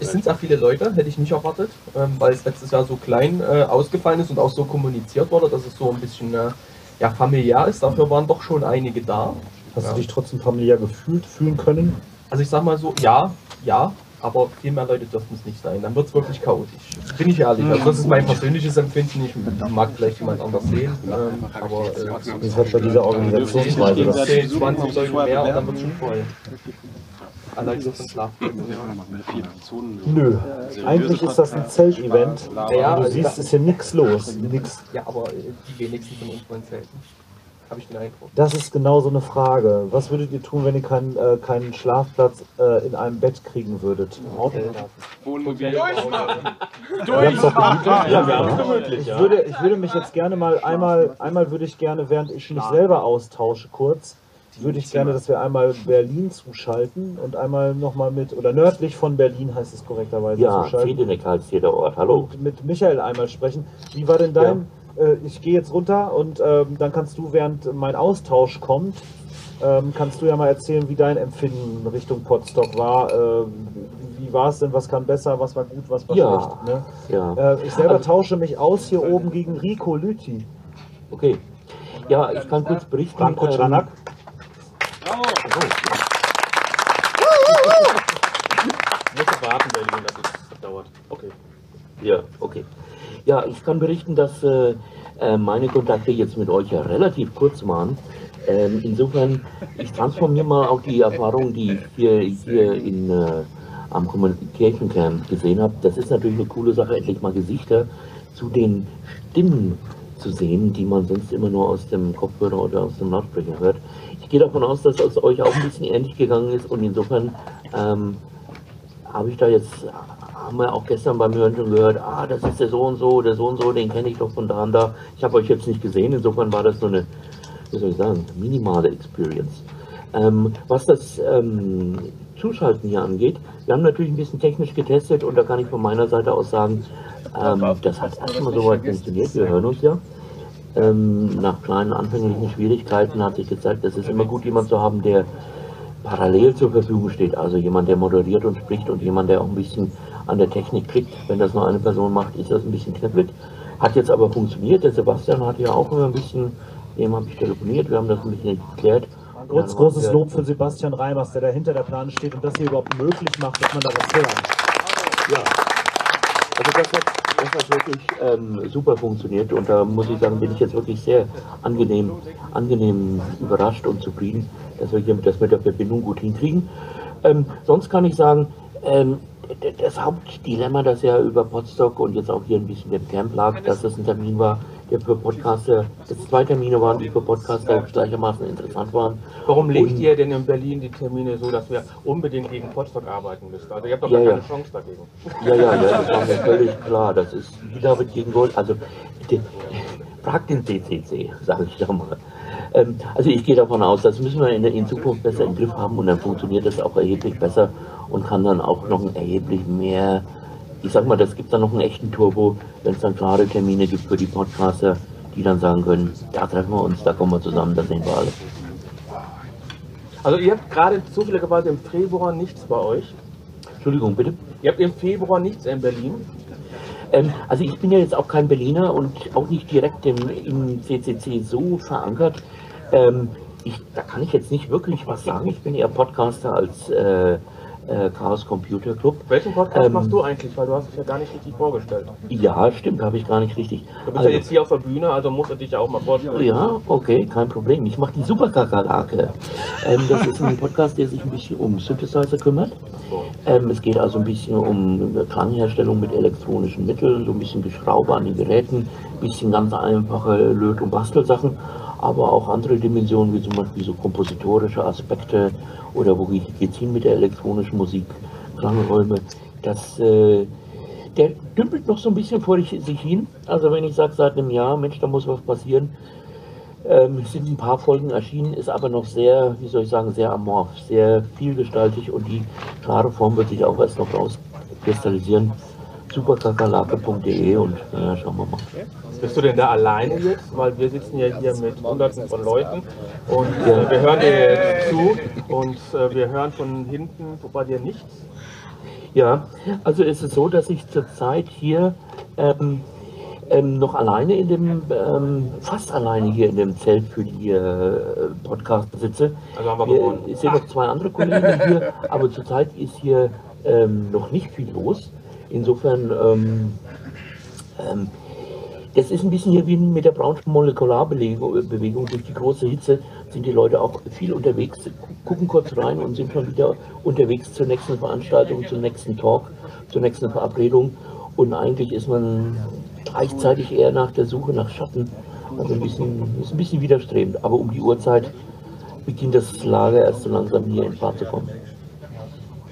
es sind sehr viele Leute, hätte ich nicht erwartet, ähm, weil es letztes Jahr so klein äh, ausgefallen ist und auch so kommuniziert wurde, dass es so ein bisschen äh, ja, familiär ist. Dafür waren doch schon einige da. Hast Ja. du dich trotzdem familiär gefühlt, fühlen können? Also ich sag mal so, ja, ja, aber viel mehr Leute dürften es nicht sein. Dann wird es wirklich chaotisch. Bin ich ehrlich. Also das ist mein persönliches Empfinden. Ich mag vielleicht jemand anders sehen. Ähm, aber äh, Das hat bei dieser Organisationsweise das. 10, 20 Leute mehr und dann wird es schon voll. Allein so von Schlafplätzen. Nö, eigentlich ist das ein Zeltevent. Ja, du also siehst, ist hier nichts los. Nix. Ja, aber äh, die wenigsten von uns wollen zelten. Habe ich den Eindruck. Das ist genau so eine Frage. Was würdet ihr tun, wenn ihr keinen, äh, keinen Schlafplatz äh, in einem Bett kriegen würdet? Wohnmobil. Wir haben's doch gemütlich. Ja, wir haben's gemütlich, Ich ja. würde, ich würde mich jetzt gerne mal einmal, einmal würde ich gerne, während ich mich selber austausche, kurz, würde ich gerne, dass wir einmal Berlin zuschalten und einmal nochmal mit, oder nördlich von Berlin heißt es korrekterweise ja, zuschalten. Friedeneck heißt hier der Ort. Hallo. Und mit Michael einmal sprechen. Wie war denn dein, äh, ich gehe jetzt runter und ähm, dann kannst du, während mein Austausch kommt, ähm, kannst du ja mal erzählen, wie dein Empfinden Richtung Potsdok war. Ähm, wie war es denn? Was kann besser? Was war gut? Was war Ja. schlecht? Ne? Ja. Äh, ich selber tausche mich aus hier oben gegen Rico Lüthi. Okay. Ja, ich kann kurz berichten. Franco ähm, Czanak. [LAUGHS] Ich muss warten, Berlin, dass es dauert. Okay. Ja, okay. Ja, ich kann berichten, dass äh, äh, meine Kontakte jetzt mit euch ja relativ kurz waren. Ähm, insofern, ich transformiere mal auch die Erfahrung, die ich hier, hier in, äh, am Communication Camp gesehen habe. Das ist natürlich eine coole Sache, endlich mal Gesichter zu den Stimmen zu sehen, die man sonst immer nur aus dem Kopfhörer oder aus dem Lautsprecher hört. Ich gehe davon aus, dass es euch auch ein bisschen ähnlich gegangen ist und insofern ähm, habe ich da jetzt, haben wir auch gestern beim Hören schon gehört, ah, das ist der so und so, der so und so, den kenne ich doch von da und da. Ich habe euch jetzt nicht gesehen, insofern war das so eine, wie soll ich sagen, minimale Experience. Ähm, was das ähm, Zuschalten hier angeht, wir haben natürlich ein bisschen technisch getestet und da kann ich von meiner Seite aus sagen, ähm, das hat erstmal soweit funktioniert, wir hören uns ja. Ähm, nach kleinen anfänglichen Schwierigkeiten hat sich gezeigt, es ist immer gut, jemand zu haben, der parallel zur Verfügung steht. Also jemand, der moderiert und spricht und jemand, der auch ein bisschen an der Technik kriegt. Wenn das nur eine Person macht, ist das ein bisschen knifflig. Hat jetzt aber funktioniert. Der Sebastian hat ja auch immer ein bisschen, dem habe ich telefoniert, wir haben das ein bisschen geklärt. Groß, großes Lob für Sebastian Reimers, der da hinter der Plane steht und das hier überhaupt möglich macht, dass man da was hört. Ja. Also das hat, das hat wirklich ähm, super funktioniert und da muss ich sagen, bin ich jetzt wirklich sehr angenehm, angenehm überrascht und zufrieden, dass wir hier das mit der Verbindung gut hinkriegen. Ähm, sonst kann ich sagen, ähm, das Hauptdilemma, das ja über Potsdok und jetzt auch hier ein bisschen dem Camp lag, dass das ein Termin war, der für Podcaster, dass zwei Termine waren, die für Podcaster gleichermaßen interessant waren. Warum legt ihr denn in Berlin die Termine so, dass wir unbedingt gegen Potsdam arbeiten müssen? Also ihr habt doch Ja, gar ja. keine Chance dagegen. Ja, ja, ja, das [LAUGHS] war mir völlig klar. Das ist wie David gegen Gold. Also, fragt den CCC, sage ich da mal. Ähm, also ich gehe davon aus, das müssen wir in, in Zukunft besser im Griff haben und dann funktioniert das auch erheblich besser und kann dann auch noch erheblich mehr, ich sag mal, das gibt dann noch einen echten Turbo, wenn es dann klare Termine gibt für die Podcaster, die dann sagen können, da treffen wir uns, da kommen wir zusammen, da sehen wir alle. Also ihr habt gerade zufälligerweise im Februar nichts bei euch. Entschuldigung, bitte? Ihr habt im Februar nichts in Berlin. Ähm, also ich bin ja jetzt auch kein Berliner und auch nicht direkt im, im CCC so verankert. Ähm, ich, da kann ich jetzt nicht wirklich was sagen. Ich bin eher Podcaster als äh, äh, Chaos Computer Club. Welchen Podcast Ähm, machst du eigentlich? Weil du hast dich ja gar nicht richtig vorgestellt. Ja, stimmt, habe ich gar nicht richtig. Du bist Also- ja jetzt hier auf der Bühne, also musst du dich ja auch mal vorstellen. Ja, okay, kein Problem. Ich mache die Superkakerlake. Ähm, das ist ein Podcast, der sich ein bisschen um Synthesizer kümmert. Ähm, es geht also ein bisschen um Klangherstellung mit elektronischen Mitteln, so ein bisschen Geschraube an den Geräten, ein bisschen ganz einfache Löt- und Bastelsachen, aber auch andere Dimensionen, wie zum Beispiel so kompositorische Aspekte oder wo geht es hin mit der elektronischen Musik, Klangräume. Das äh, der dümpelt noch so ein bisschen vor sich hin. Also wenn ich sage seit einem Jahr, Mensch, da muss was passieren, ähm, sind ein paar Folgen erschienen, ist aber noch sehr, wie soll ich sagen, sehr amorph, sehr vielgestaltig und die klare Form wird sich auch erst noch rauskristallisieren. superkakerlake.de und naja, schauen wir mal. Bist du denn da alleine jetzt? Weil wir sitzen ja hier mit hunderten von Leuten und äh, wir hören dir jetzt zu und äh, wir hören von hinten bei dir nichts. Ja, also es ist so, dass ich zurzeit hier ähm, ähm, noch alleine in dem, ähm, fast alleine hier in dem Zelt für die äh, Podcast sitze. Also haben wir gewonnen. Es sind noch zwei andere Kollegen hier, aber zurzeit ist hier ähm, noch nicht viel los. Insofern, ähm, ähm, das ist ein bisschen hier wie mit der Brownschen Molekularbewegung. Bewegung. Durch die große Hitze sind die Leute auch viel unterwegs, gucken kurz rein und sind schon wieder unterwegs zur nächsten Veranstaltung, zum nächsten Talk, zur nächsten Verabredung. Und eigentlich ist man gleichzeitig eher nach der Suche nach Schatten. Also ein bisschen, ist ein bisschen widerstrebend. Aber um die Uhrzeit beginnt das Lager erst so langsam hier in Fahrt zu kommen.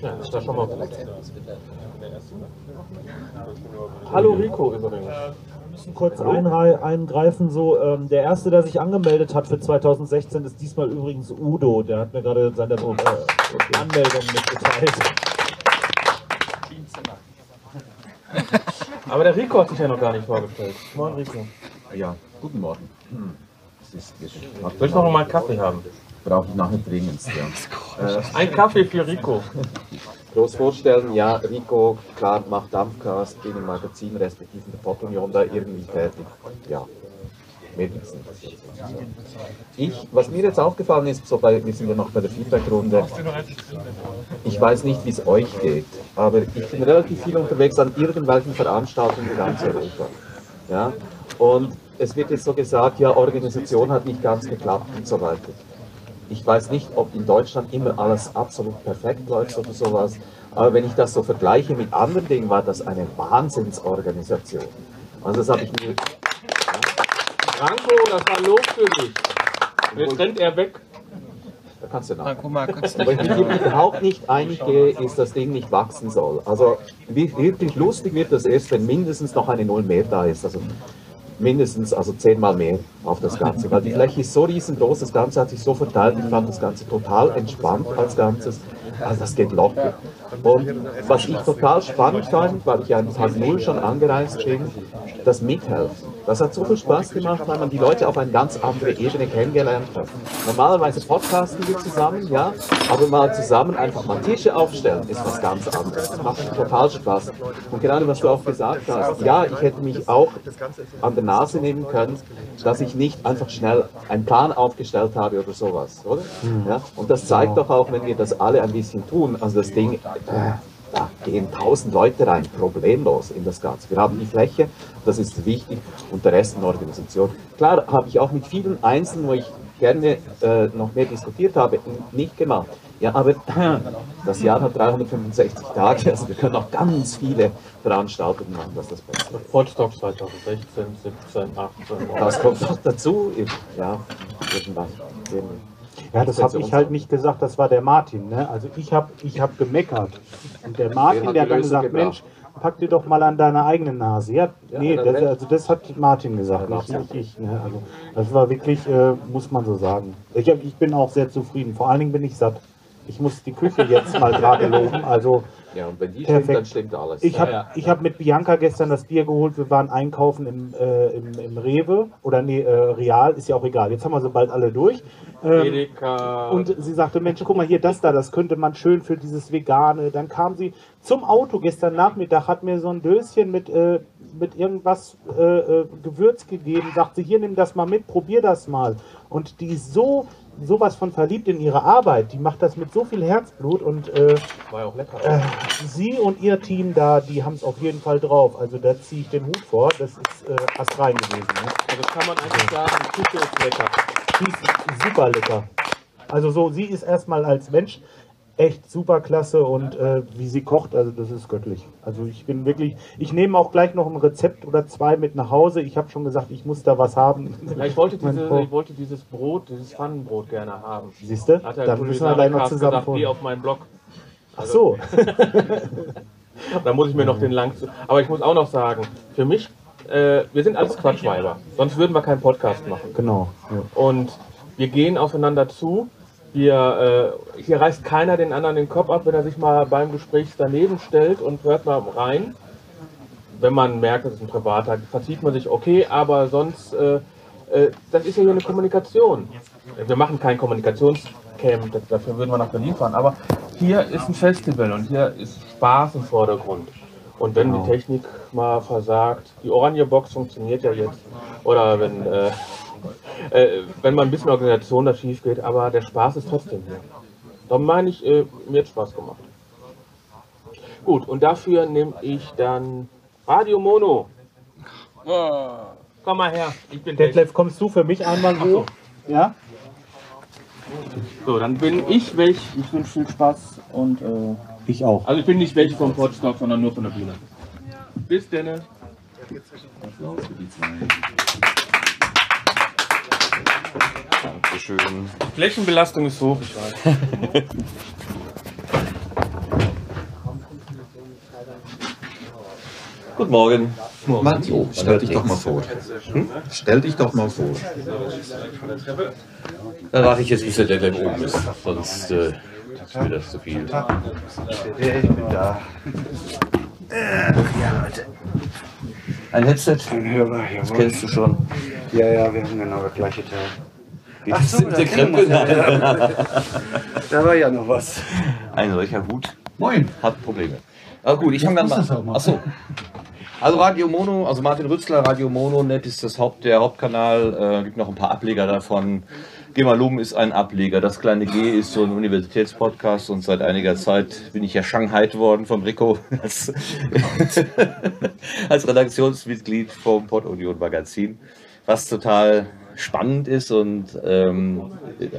Ja, ist das schon mal gut. Hallo Rico übrigens. Wir müssen kurz eingreifen. So, ähm, der erste, der sich angemeldet hat für 2016, ist diesmal übrigens Udo. Der hat mir gerade seine äh, Anmeldung mitgeteilt. Aber der Rico hat sich ja noch gar nicht vorgestellt. Moin Rico. Ja, guten Morgen. Hm. Soll ich noch mal einen Kaffee haben? Brauche ich nachher dringend, ja. Äh, Ein Kaffee für Rico. [LAUGHS] Groß vorstellen, ja, Rico, klar, macht Dampfcast in dem Magazin, respektive in der Podunion da irgendwie tätig. Ja. Ich, was mir jetzt aufgefallen ist, so bei, wir sind ja noch bei der Feedbackrunde, ich weiß nicht, wie es euch geht, aber ich bin relativ viel unterwegs an irgendwelchen Veranstaltungen in ganz Europa. Ja? Und es wird jetzt so gesagt, ja, Organisation hat nicht ganz geklappt und so weiter. Ich weiß nicht, ob in Deutschland immer alles absolut perfekt läuft oder sowas, aber wenn ich das so vergleiche mit anderen Dingen, war das eine Wahnsinnsorganisation. Also das habe ich mir... Franco, das war Lob für dich. Jetzt rennt er weg. Da kannst du nach. Aber ich dem überhaupt nicht [LAUGHS] einig ist, das Ding nicht wachsen soll. Also wirklich lustig wird das erst, wenn mindestens noch eine Null mehr da ist. Also mindestens also zehnmal mehr auf das Ganze. Weil die Fläche ist so riesengroß, das Ganze hat sich so verteilt. Ich fand das Ganze total entspannt als Ganzes. Also das geht locker. Und was ich total spannend fand, weil ich ja an Tag Null schon angereist bin, das Mithelfen. Das hat so viel Spaß gemacht, weil man die Leute auf eine ganz andere Ebene kennengelernt hat. Normalerweise podcasten wir zusammen, ja, aber mal zusammen einfach mal Tische aufstellen ist was ganz anderes. Das macht total Spaß. Und gerade was du auch gesagt hast, ja, ich hätte mich auch an der Nase nehmen können, dass ich nicht einfach schnell einen Plan aufgestellt habe oder sowas, oder? Ja? Und das zeigt doch auch, wenn wir das alle ein bisschen tun, also das Ding, äh, da gehen tausend Leute rein, problemlos in das Ganze. Wir haben die Fläche, das ist wichtig, und der Rest in der Organisation. Klar habe ich auch mit vielen Einzelnen, wo ich gerne äh, noch mehr diskutiert habe, nicht gemacht. Ja, aber [CLEARS THROAT] das Jahr hat 365 Tage, also wir können noch ganz viele Veranstaltungen machen, dass das passiert. Potsdok 2016, 17, 18. Das kommt noch dazu. Ja, irgendwann. Ja, das habe ich halt nicht gesagt, das war der Martin. Ne? Also ich habe ich hab gemeckert. Und der Martin, der hat dann gesagt, Mensch, pack dir doch mal an deine eigene Nase. Ja, nee, das, also das hat Martin gesagt, nicht, nicht ich. Ne? Also das war wirklich, äh, muss man so sagen. Ich, hab, ich bin auch sehr zufrieden. Vor allen Dingen bin ich satt. Ich muss die Küche jetzt mal [LAUGHS] gerade loben. Also ja, und wenn die perfekt. stimmt, dann stimmt alles. Ich habe ja, ja. ich hab mit Bianca gestern das Bier geholt. Wir waren einkaufen im, äh, im, im Rewe oder nee, äh, Real, ist ja auch egal. Jetzt haben wir sie bald alle durch. Ähm, Edeka. und sie sagte, Mensch, guck mal hier, das da, das könnte man schön für dieses Vegane. Dann kam sie zum Auto gestern Nachmittag, hat mir so ein Döschen mit, äh, mit irgendwas äh, äh, Gewürz gegeben. Sagt sie, hier, nimm das mal mit, probier das mal. Und die so sowas von verliebt in ihre Arbeit. Die macht das mit so viel Herzblut und äh, War ja auch lecker. äh, sie und ihr Team da, die haben es auf jeden Fall drauf. Also da ziehe ich den Hut vor. Das ist äh, astrein gewesen. Ne? Also kann man eigentlich sagen, die Küche ist lecker. Die ist super lecker. Also so, sie ist erstmal als Mensch echt super klasse und äh, wie sie kocht, also das ist göttlich. Also ich bin wirklich, ich nehme auch gleich noch ein Rezept oder zwei mit nach Hause. Ich habe schon gesagt, ich muss da was haben. Ja, ich, wollte [LAUGHS] diese, ich wollte dieses Brot, dieses Pfannenbrot gerne haben. Siehst du? Dann müssen wir gleich noch Kulinarikast zusammen gesagt, geh auf meinen Blog. Ach so. [LAUGHS] da muss ich mir noch den lang zu. Aber ich muss auch noch sagen, für mich, äh, wir sind alles Quatschweiber. Sonst würden wir keinen Podcast machen. Genau. Ja. Und wir gehen aufeinander zu. Wir, äh, hier reißt keiner den anderen den Kopf ab, wenn er sich mal beim Gespräch daneben stellt und hört mal rein. Wenn man merkt, das ist ein privater, verzieht man sich okay, aber sonst, äh, äh, das ist ja hier eine Kommunikation. Wir machen kein Kommunikationscamp, dafür würden wir nach Berlin fahren, aber hier ist ein Festival und hier ist Spaß im Vordergrund. Und wenn Genau. die Technik mal versagt, die Oranje Box funktioniert ja jetzt, oder wenn, äh, äh, wenn mal ein bisschen Organisation da schief geht, aber der Spaß ist trotzdem hier. Darum meine ich, äh, mir hat Spaß gemacht. Gut, und dafür nehme ich dann Radio Mono. Komm mal her, ich bin Detlef, kommst du für mich einmal so? Ja? So, dann bin ich welch. Ich wünsche viel Spaß und. Äh, ich auch. Also ich bin nicht welche vom Podstock, sondern nur von der Bühne. Bis denn. Dankeschön. Flächenbelastung ist hoch, ich weiß. [LAUGHS] Guten Morgen. Matteo, stell dich doch mal vor. Hm? Stell dich doch mal vor. Dann warte ich jetzt, bis der Deadline oben ist. Sonst äh, ist mir das zu viel. Ich bin da. Ja, Leute. Ein Headset? Ein Hörer, jawohl. Das kennst du schon. Ja, ja, wir haben genau das gleiche Teil. Die- Ach so, der Krempel. Da war ja noch was. Ein solcher Hut. Moin. Hat Probleme. Aber gut, ich fange dann mal. Achso. Also Radio Mono, also Martin Rützler, Radio Mono, net ist das Haupt, der Hauptkanal, äh, gibt noch ein paar Ableger davon. Gemalum ist ein Ableger, das kleine G ist so ein Universitätspodcast und seit einiger Zeit bin ich ja Shanghai worden vom Rico [LAUGHS] als, als Redaktionsmitglied vom Pod Union Magazin, was total spannend ist und ähm,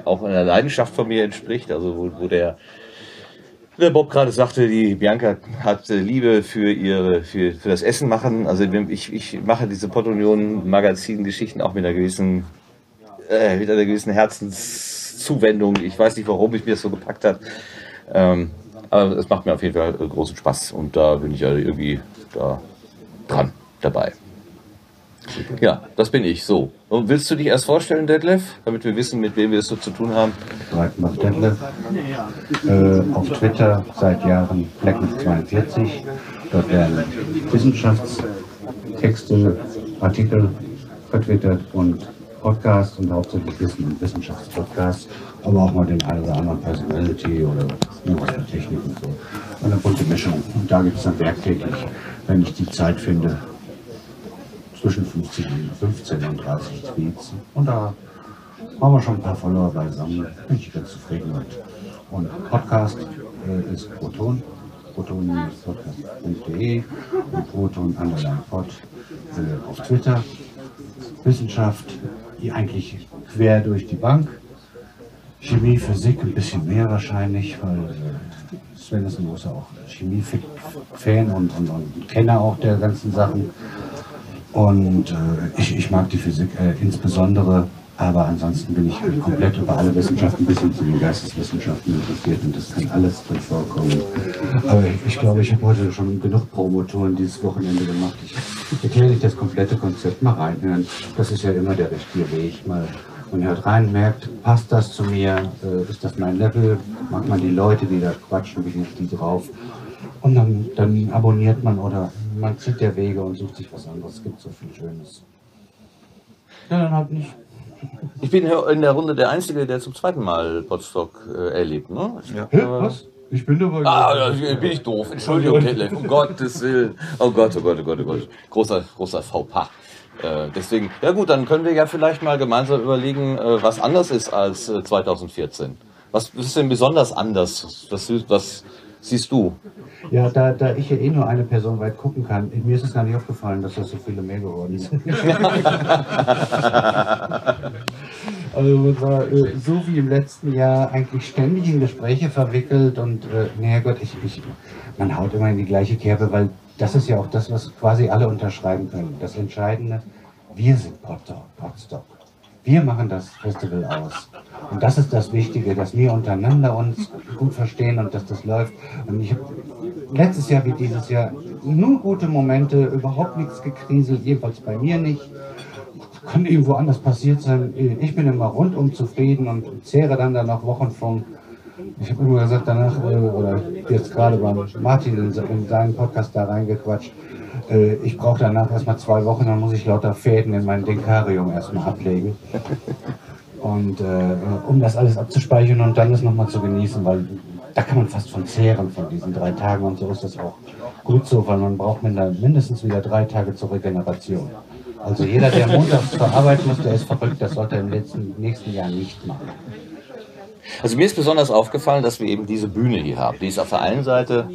auch einer Leidenschaft von mir entspricht, also wo, wo der der Bob gerade sagte, die Bianca hat Liebe für ihre für, für das Essen machen. Also ich, ich mache diese Pottunion Magazin Geschichten auch mit einer gewissen äh, mit einer gewissen Herzenszuwendung. Ich weiß nicht, warum mich mir das so gepackt hat. Ähm, aber es macht mir auf jeden Fall äh, großen Spaß und da bin ich ja irgendwie da dran dabei. Ja, das bin ich. So. Und willst du dich erst vorstellen, Detlef, damit wir wissen, mit wem wir es so zu tun haben? Breitmann Detlef. Äh, auf Twitter seit Jahren Flecken42. Dort werden Wissenschaftstexte, Artikel vertwittert und Podcast und hauptsächlich Wissen- und Wissenschaftspodcast, aber auch mal den einen oder anderen Personality oder irgendwas mit Technik und so. Eine bunte Mischung. Und da gibt es dann werktäglich, wenn ich die Zeit finde, zwischen 50 und 15 und 30 Tweets. Und da haben wir schon ein paar Follower beisammen. Bin ich ganz zufrieden mit. Und Podcast äh, ist Proton, proton-podcast.de und proton underline pod äh, auf Twitter. Wissenschaft, eigentlich quer durch die Bank. Chemie, Physik ein bisschen mehr wahrscheinlich, weil Sven ist ein großer auch Chemie-Fan und, und, und Kenner auch der ganzen Sachen. Und äh, ich, ich mag die Physik äh, insbesondere, aber ansonsten bin ich halt komplett über alle Wissenschaften bis hin zu den Geisteswissenschaften interessiert und das kann alles drin vorkommen. Aber ich, glaube, ich habe heute schon genug Promotoren dieses Wochenende gemacht. Ich erkläre nicht das komplette Konzept, mal reinhören. Das ist ja immer der richtige Weg. Mal man hört rein, merkt, passt das zu mir, äh, ist das mein Level, mag man die Leute, die da quatschen, wie sind die drauf. Und dann, dann abonniert man oder man zieht der Wege und sucht sich was anderes. Es gibt so viel Schönes. Ja, dann halt nicht. Ich bin in der Runde der Einzige, der zum zweiten Mal Potsdok äh, erlebt, ne? Ja. Hä, was? Ich bin dabei. Ah, da bin ich doof. Entschuldigung, Detlef. Um Gottes Willen. Oh Gott, oh Gott, oh Gott, oh Gott. Großer, großer Fauxpas. Äh, deswegen, ja gut, dann können wir ja vielleicht mal gemeinsam überlegen, äh, was anders ist als äh, 2014. Was ist denn besonders anders? Was, was siehst du? Ja, da, da ich ja eh nur eine Person weit gucken kann, mir ist es gar nicht aufgefallen, dass das so viele mehr geworden sind. [LAUGHS] also man war äh, so wie im letzten Jahr eigentlich ständig in Gespräche verwickelt und äh, naja Gott, ich, ich, man haut immer in die gleiche Kerbe, weil das ist ja auch das, was quasi alle unterschreiben können. Das Entscheidende, wir sind Potsdok. Wir machen das Festival aus. Und das ist das Wichtige, dass wir untereinander uns gut verstehen und dass das läuft. Und ich habe letztes Jahr wie dieses Jahr nur gute Momente, überhaupt nichts gekriselt, jedenfalls bei mir nicht. Kann irgendwo anders passiert sein. Ich bin immer rundum zufrieden und zehre dann da noch Wochen vom ich habe immer gesagt danach, äh, oder jetzt gerade beim Martin in, in seinen Podcast da reingequatscht, äh, ich brauche danach erstmal zwei Wochen, dann muss ich lauter Fäden in mein Denkarium erstmal ablegen. Und äh, um das alles abzuspeichern und dann das nochmal zu genießen, weil da kann man fast von zehren von diesen drei Tagen und so ist das auch gut so, weil man braucht mindestens wieder drei Tage zur Regeneration. Also jeder, der montags zur Arbeit muss, der ist verrückt, das sollte er im letzten, nächsten Jahr nicht machen. Also mir ist besonders aufgefallen, dass wir eben diese Bühne hier haben. Die ist auf der einen Seite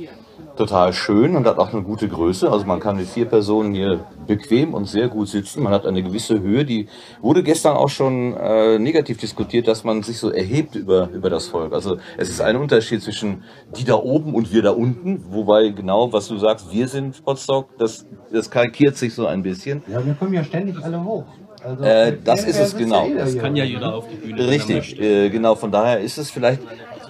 total schön und hat auch eine gute Größe. Also man kann mit vier Personen hier bequem und sehr gut sitzen. Man hat eine gewisse Höhe. Die wurde gestern auch schon äh, negativ diskutiert, dass man sich so erhebt über, über das Volk. Also es ist ein Unterschied zwischen die da oben und wir da unten. Wobei genau, was du sagst, wir sind Potsdok, das, das kalkiert sich so ein bisschen. Ja, wir kommen ja ständig alle hoch. Also, äh, das ist es genau. Das kann ja jeder auf die Bühne. Richtig, äh, genau. Von daher ist es vielleicht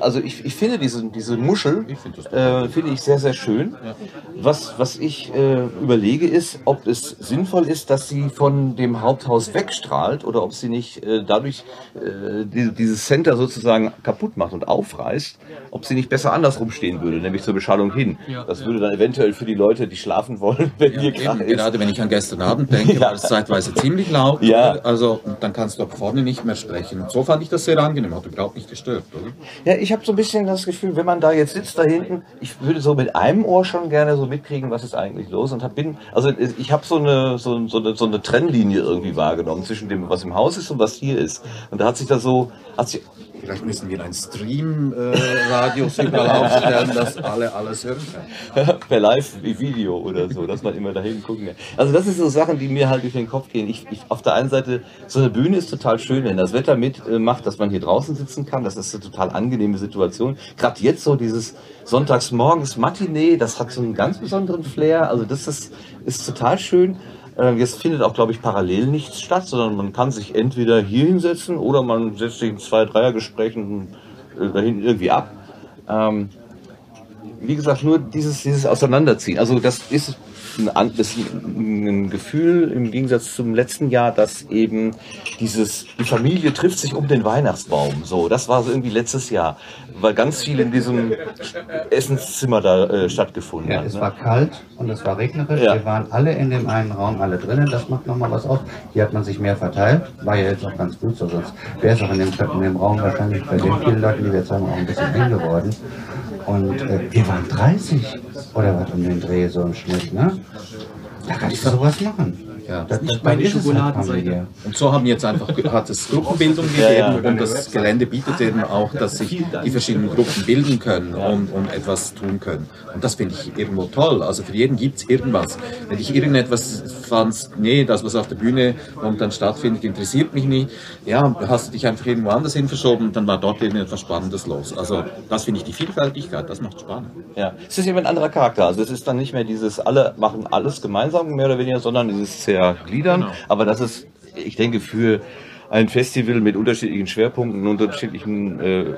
also ich, ich finde diese, diese Muschel, find äh, finde ich sehr, sehr schön. Ja. Was, was ich äh, überlege ist, ob es sinnvoll ist, dass sie von dem Haupthaus wegstrahlt oder ob sie nicht äh, dadurch äh, die, dieses Center sozusagen kaputt macht und aufreißt, ob sie nicht besser andersrum stehen würde, nämlich zur Beschallung hin. Ja. Das würde dann eventuell für die Leute, die schlafen wollen, wenn ja, hier gerade ist. Gerade wenn ich an gestern Abend denke, [LAUGHS] war es zeitweise ziemlich laut. Ja. Also dann kannst du ab vorne nicht mehr sprechen. Und so fand ich das sehr angenehm, hat überhaupt nicht gestört, oder? Ja, ich habe so ein bisschen das Gefühl, wenn man da jetzt sitzt da hinten, ich würde so mit einem Ohr schon gerne so mitkriegen, was ist eigentlich los und hab, bin, also ich habe so eine, so, so, eine, so eine Trennlinie irgendwie wahrgenommen zwischen dem, was im Haus ist und was hier ist. Und da hat sich da so, hat sich Vielleicht müssen wir ein Stream-Radios äh, überall [LAUGHS] aufstellen, dass alle alles hören können. [LAUGHS] per Live-Video oder so, dass man immer dahin gucken kann. Also das sind so Sachen, die mir halt durch den Kopf gehen. Ich, ich, auf der einen Seite, so eine Bühne ist total schön, wenn das Wetter mitmacht, äh, dass man hier draußen sitzen kann. Das ist eine total angenehme Situation. Gerade jetzt so dieses Sonntagsmorgens Matinee, das hat so einen ganz besonderen Flair. Also das ist, ist total schön. Äh, jetzt findet auch, glaube ich, parallel nichts statt, sondern man kann sich entweder hier hinsetzen oder man setzt sich in zwei Dreiergesprächen äh, dahin irgendwie ab. Ähm, wie gesagt, nur dieses, dieses Auseinanderziehen. Also das ist ein, ist ein Gefühl im Gegensatz zum letzten Jahr, dass eben dieses, die Familie trifft sich um den Weihnachtsbaum. So, das war so irgendwie letztes Jahr, weil ganz viel in diesem Essenszimmer da äh, stattgefunden ja, hat. Es ne? war kalt und es war regnerisch. Ja. Wir waren alle in dem einen Raum, alle drinnen. Das macht nochmal was aus. Hier hat man sich mehr verteilt. War ja jetzt auch ganz gut so, sonst wäre es auch in dem, in dem Raum wahrscheinlich bei den vielen Leuten, die wir jetzt haben, auch ein bisschen eng geworden. Und äh, wir waren 30 oder was um den Dreh so im Schnitt, ne? Da kannst du sowas machen. Ja. Das ist Meine ist es halt Schokoladenseite. Und so haben jetzt einfach hat es Gruppenbildung Ja, gegeben ja. und das Gelände bietet eben auch, dass sich die verschiedenen Gruppen bilden können und, und etwas tun können. Und das finde ich irgendwo toll. Also für jeden gibt es irgendwas. Wenn ich irgendetwas fand, nee, das was auf der Bühne momentan stattfindet, interessiert mich nicht, ja, hast du dich einfach irgendwo anders hin verschoben, dann war dort irgendetwas Spannendes los. Also das finde ich die Vielfältigkeit, das macht spannend. Ja, es ist eben ein anderer Charakter. Also es ist dann nicht mehr dieses alle machen alles gemeinsam mehr oder weniger, sondern dieses Zergliedern. Aber das ist, ich denke, für ein Festival mit unterschiedlichen Schwerpunkten und unterschiedlichen äh, äh,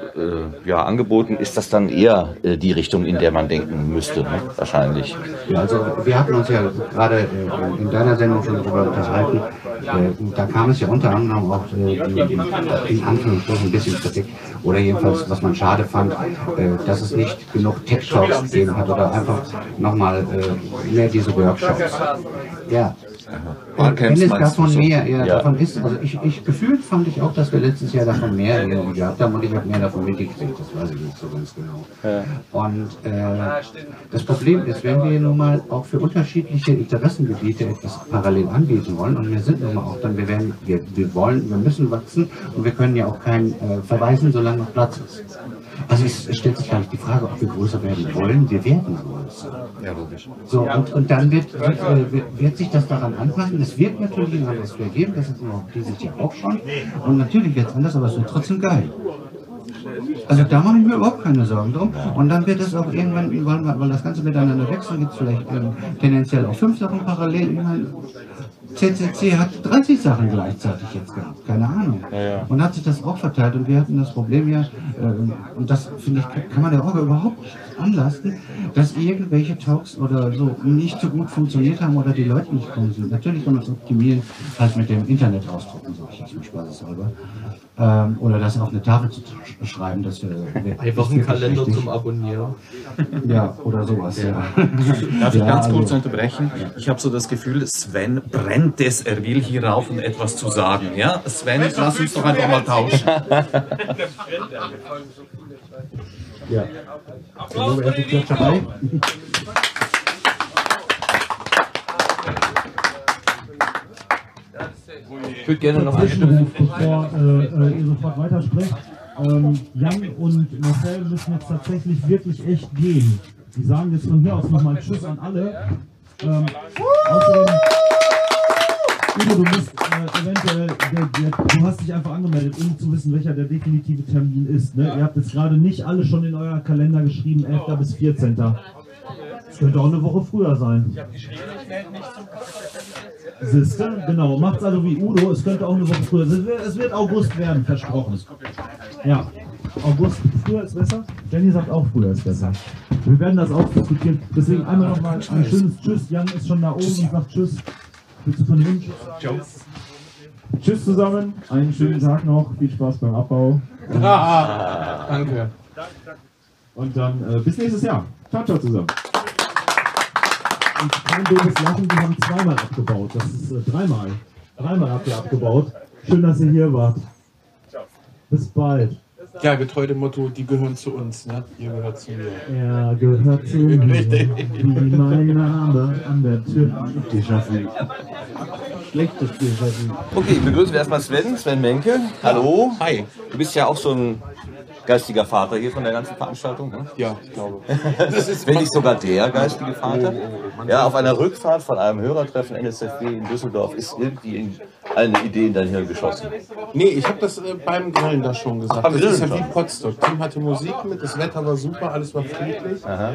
ja, Angeboten ist das dann eher äh, die Richtung, in der man denken müsste, ne? wahrscheinlich. Ja, also wir hatten uns ja gerade äh, in deiner Sendung schon darüber unterhalten. Äh, da kam es ja unter anderem auch äh, in Anführungsstrichen ein bisschen Kritik oder jedenfalls, was man schade fand, äh, dass es nicht genug Tech Talks gegeben hat oder einfach nochmal äh, mehr diese Workshops. Ja. Barcamps Wenn es meinst du davon so? mehr ja, Ja. davon ist, also ich, ich gefühlt fand ich auch, dass wir letztes Jahr davon mehr irgendwie gehabt haben und ich habe mehr davon mitgekriegt, das weiß ich nicht so ganz genau. Und äh, das Problem ist, wenn wir nun mal auch für unterschiedliche Interessengebiete etwas parallel anbieten wollen, und wir sind nun mal auch dann, wir werden, wir, wir wollen, wir müssen wachsen und wir können ja auch keinen äh, verweisen, solange noch Platz ist. Also es, stellt sich gar nicht die Frage, ob wir größer werden wollen, wir werden größer. Ja, logisch. So, und, und dann wird, wird, äh, wird, sich das daran anpassen. Es wird natürlich ein anderes Flair geben, das ist auch dieses Jahr auch schon. Und natürlich wird es anders, aber es wird trotzdem geil. Also da mache ich mir überhaupt keine Sorgen drum. Und dann wird es auch irgendwann, weil, weil das Ganze miteinander wächst, dann gibt es vielleicht ähm, tendenziell auch fünf Sachen parallel. CCC hat 30 Sachen gleichzeitig jetzt gehabt, keine Ahnung. Und hat sich das auch verteilt. Und wir hatten das Problem ja, ähm, und das finde ich, kann man der Orga überhaupt nicht anlasten, dass irgendwelche Talks oder so nicht so gut funktioniert haben oder die Leute nicht kommen sind. Natürlich kann man es optimieren, halt mit dem Internet ausdrucken, sag ich jetzt mal spaßeshalber. Ähm, oder das auf eine Tafel zu sch- schreiben, dass [LAUGHS] wir. Einfach einen Kalender zum Abonnieren. Ja, oder sowas, ja. [LAUGHS] Darf ich Ja, ganz kurz also- unterbrechen? Ich habe so das Gefühl, Sven brennt es, er will hier rauf und etwas zu sagen. Ja, Sven, lass uns doch einfach mal tauschen. Ja. Also, erste Klatscherei. Ich würde gerne noch eine Zwischenruf, bevor äh, äh, ihr sofort weitersprecht. Ähm, Jan und Marcel müssen jetzt tatsächlich wirklich echt gehen. Die sagen jetzt von hier aus nochmal Tschüss an alle. Ähm, außerdem, Udo, du musst äh, eventuell, der, der, du hast dich einfach angemeldet, um zu wissen, welcher der definitive Termin ist. Ne? Ihr habt jetzt gerade nicht alle schon in euer Kalender geschrieben, 11. bis 14. Das könnte auch eine Woche früher sein. Siehste, genau. Macht's also wie Udo. Es könnte auch eine Woche früher. Es wird, es wird August werden, versprochen. Ja. August früher ist besser. Jenny sagt auch früher ist besser. Wir werden das auch diskutieren. Deswegen einmal nochmal ein schönes Tschüss. Jan ist schon da oben und sagt Tschüss. Willst du von ihm Tschüss. Tschüss zusammen. Einen schönen Tag noch. Viel Spaß beim Abbau. Und, Danke. und dann äh, bis nächstes Jahr. Ciao, ciao zusammen. Und kein doofes Lachen, die haben zweimal abgebaut. Das ist äh, dreimal. Dreimal habt ihr abgebaut. Schön, dass ihr hier wart. Bis bald. Ja, getreu dem Motto, die gehören zu uns, ne? Ihr gehört zu mir. Er gehört zu mir, wie mein Name an der Tür. Déjà-vu. Schlechtes Déjà-vu. Okay, begrüßen wir erstmal Sven, Sven Menke. Hallo. Hi. Du bist ja auch so ein geistiger Vater hier von der ganzen Veranstaltung. Ne? Ja, ich glaube. [LAUGHS] Wenn nicht sogar der geistige Vater. Ja, auf einer Rückfahrt von einem Hörertreffen NSFW in Düsseldorf ist irgendwie in eine Idee in dein Hirn geschossen. Nee, ich habe das äh, beim Grillen da schon gesagt. Ach, das ist ja wie. Potsdok. Tim hatte Musik mit, das Wetter war super, alles war friedlich. Aha.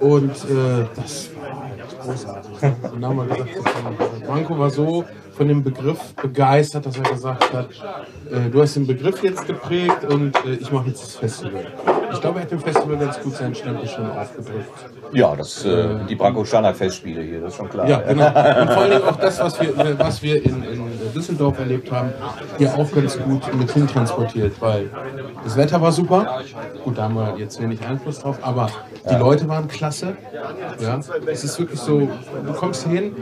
Und äh, das war halt großartig. Und dann haben wir gesagt, das war- Branko war so von dem Begriff begeistert, dass er gesagt hat, äh, du hast den Begriff jetzt geprägt und äh, ich mache jetzt das Festival. Ich glaube, er hat dem Festival ganz gut seinen Stempel schon aufgedrückt. Ja, das, äh, die Branko Schanak Festspiele hier, das ist schon klar. Ja, genau. Und vor Dingen auch das, was wir, was wir in, in Düsseldorf erlebt haben, hier auch ganz gut mit hin transportiert, weil das Wetter war super. Gut, da haben wir jetzt wenig Einfluss drauf, aber die Leute waren klasse. Ja, es ist wirklich so, so, du kommst hin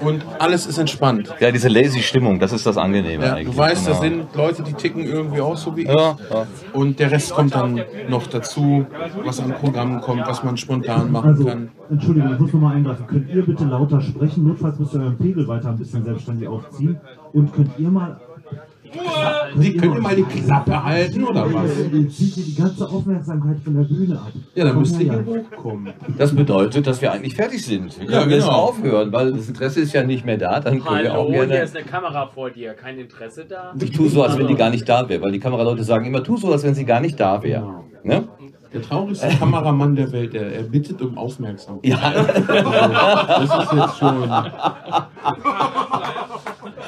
und alles ist entspannt. Ja, diese lazy Stimmung, das ist das Angenehme Ja, eigentlich. du weißt, das genau. sind Leute, die ticken irgendwie auch so wie ich. Ja, ja. Und der Rest kommt dann noch dazu, was an Programmen kommt, was man spontan machen Also, kann. Entschuldigung, ich muss nochmal eingreifen. Könnt ihr bitte lauter sprechen? Notfalls müsst ihr euren Pegel weiter ein bisschen selbstständig aufziehen. Und könnt ihr mal. Die, könnt ihr mal die Klappe halten oder was? Zieht die ganze Aufmerksamkeit von der Bühne ab. Ja, dann müsst ihr hier hochkommen. Das bedeutet, dass wir eigentlich fertig sind. Wir Ja, können jetzt genau. aufhören, weil das Interesse ist ja nicht mehr da. Dann können wir auch Hallo, hier gerne. ist eine Kamera vor dir. Kein Interesse da? Ich tue so, als wenn die gar nicht da wäre, weil die Kameraleute sagen immer, tu so, als wenn sie gar nicht da wäre. Ne? Der traurigste Kameramann der Welt, der er bittet um Aufmerksamkeit. Ja. Das ist jetzt schon. [LAUGHS]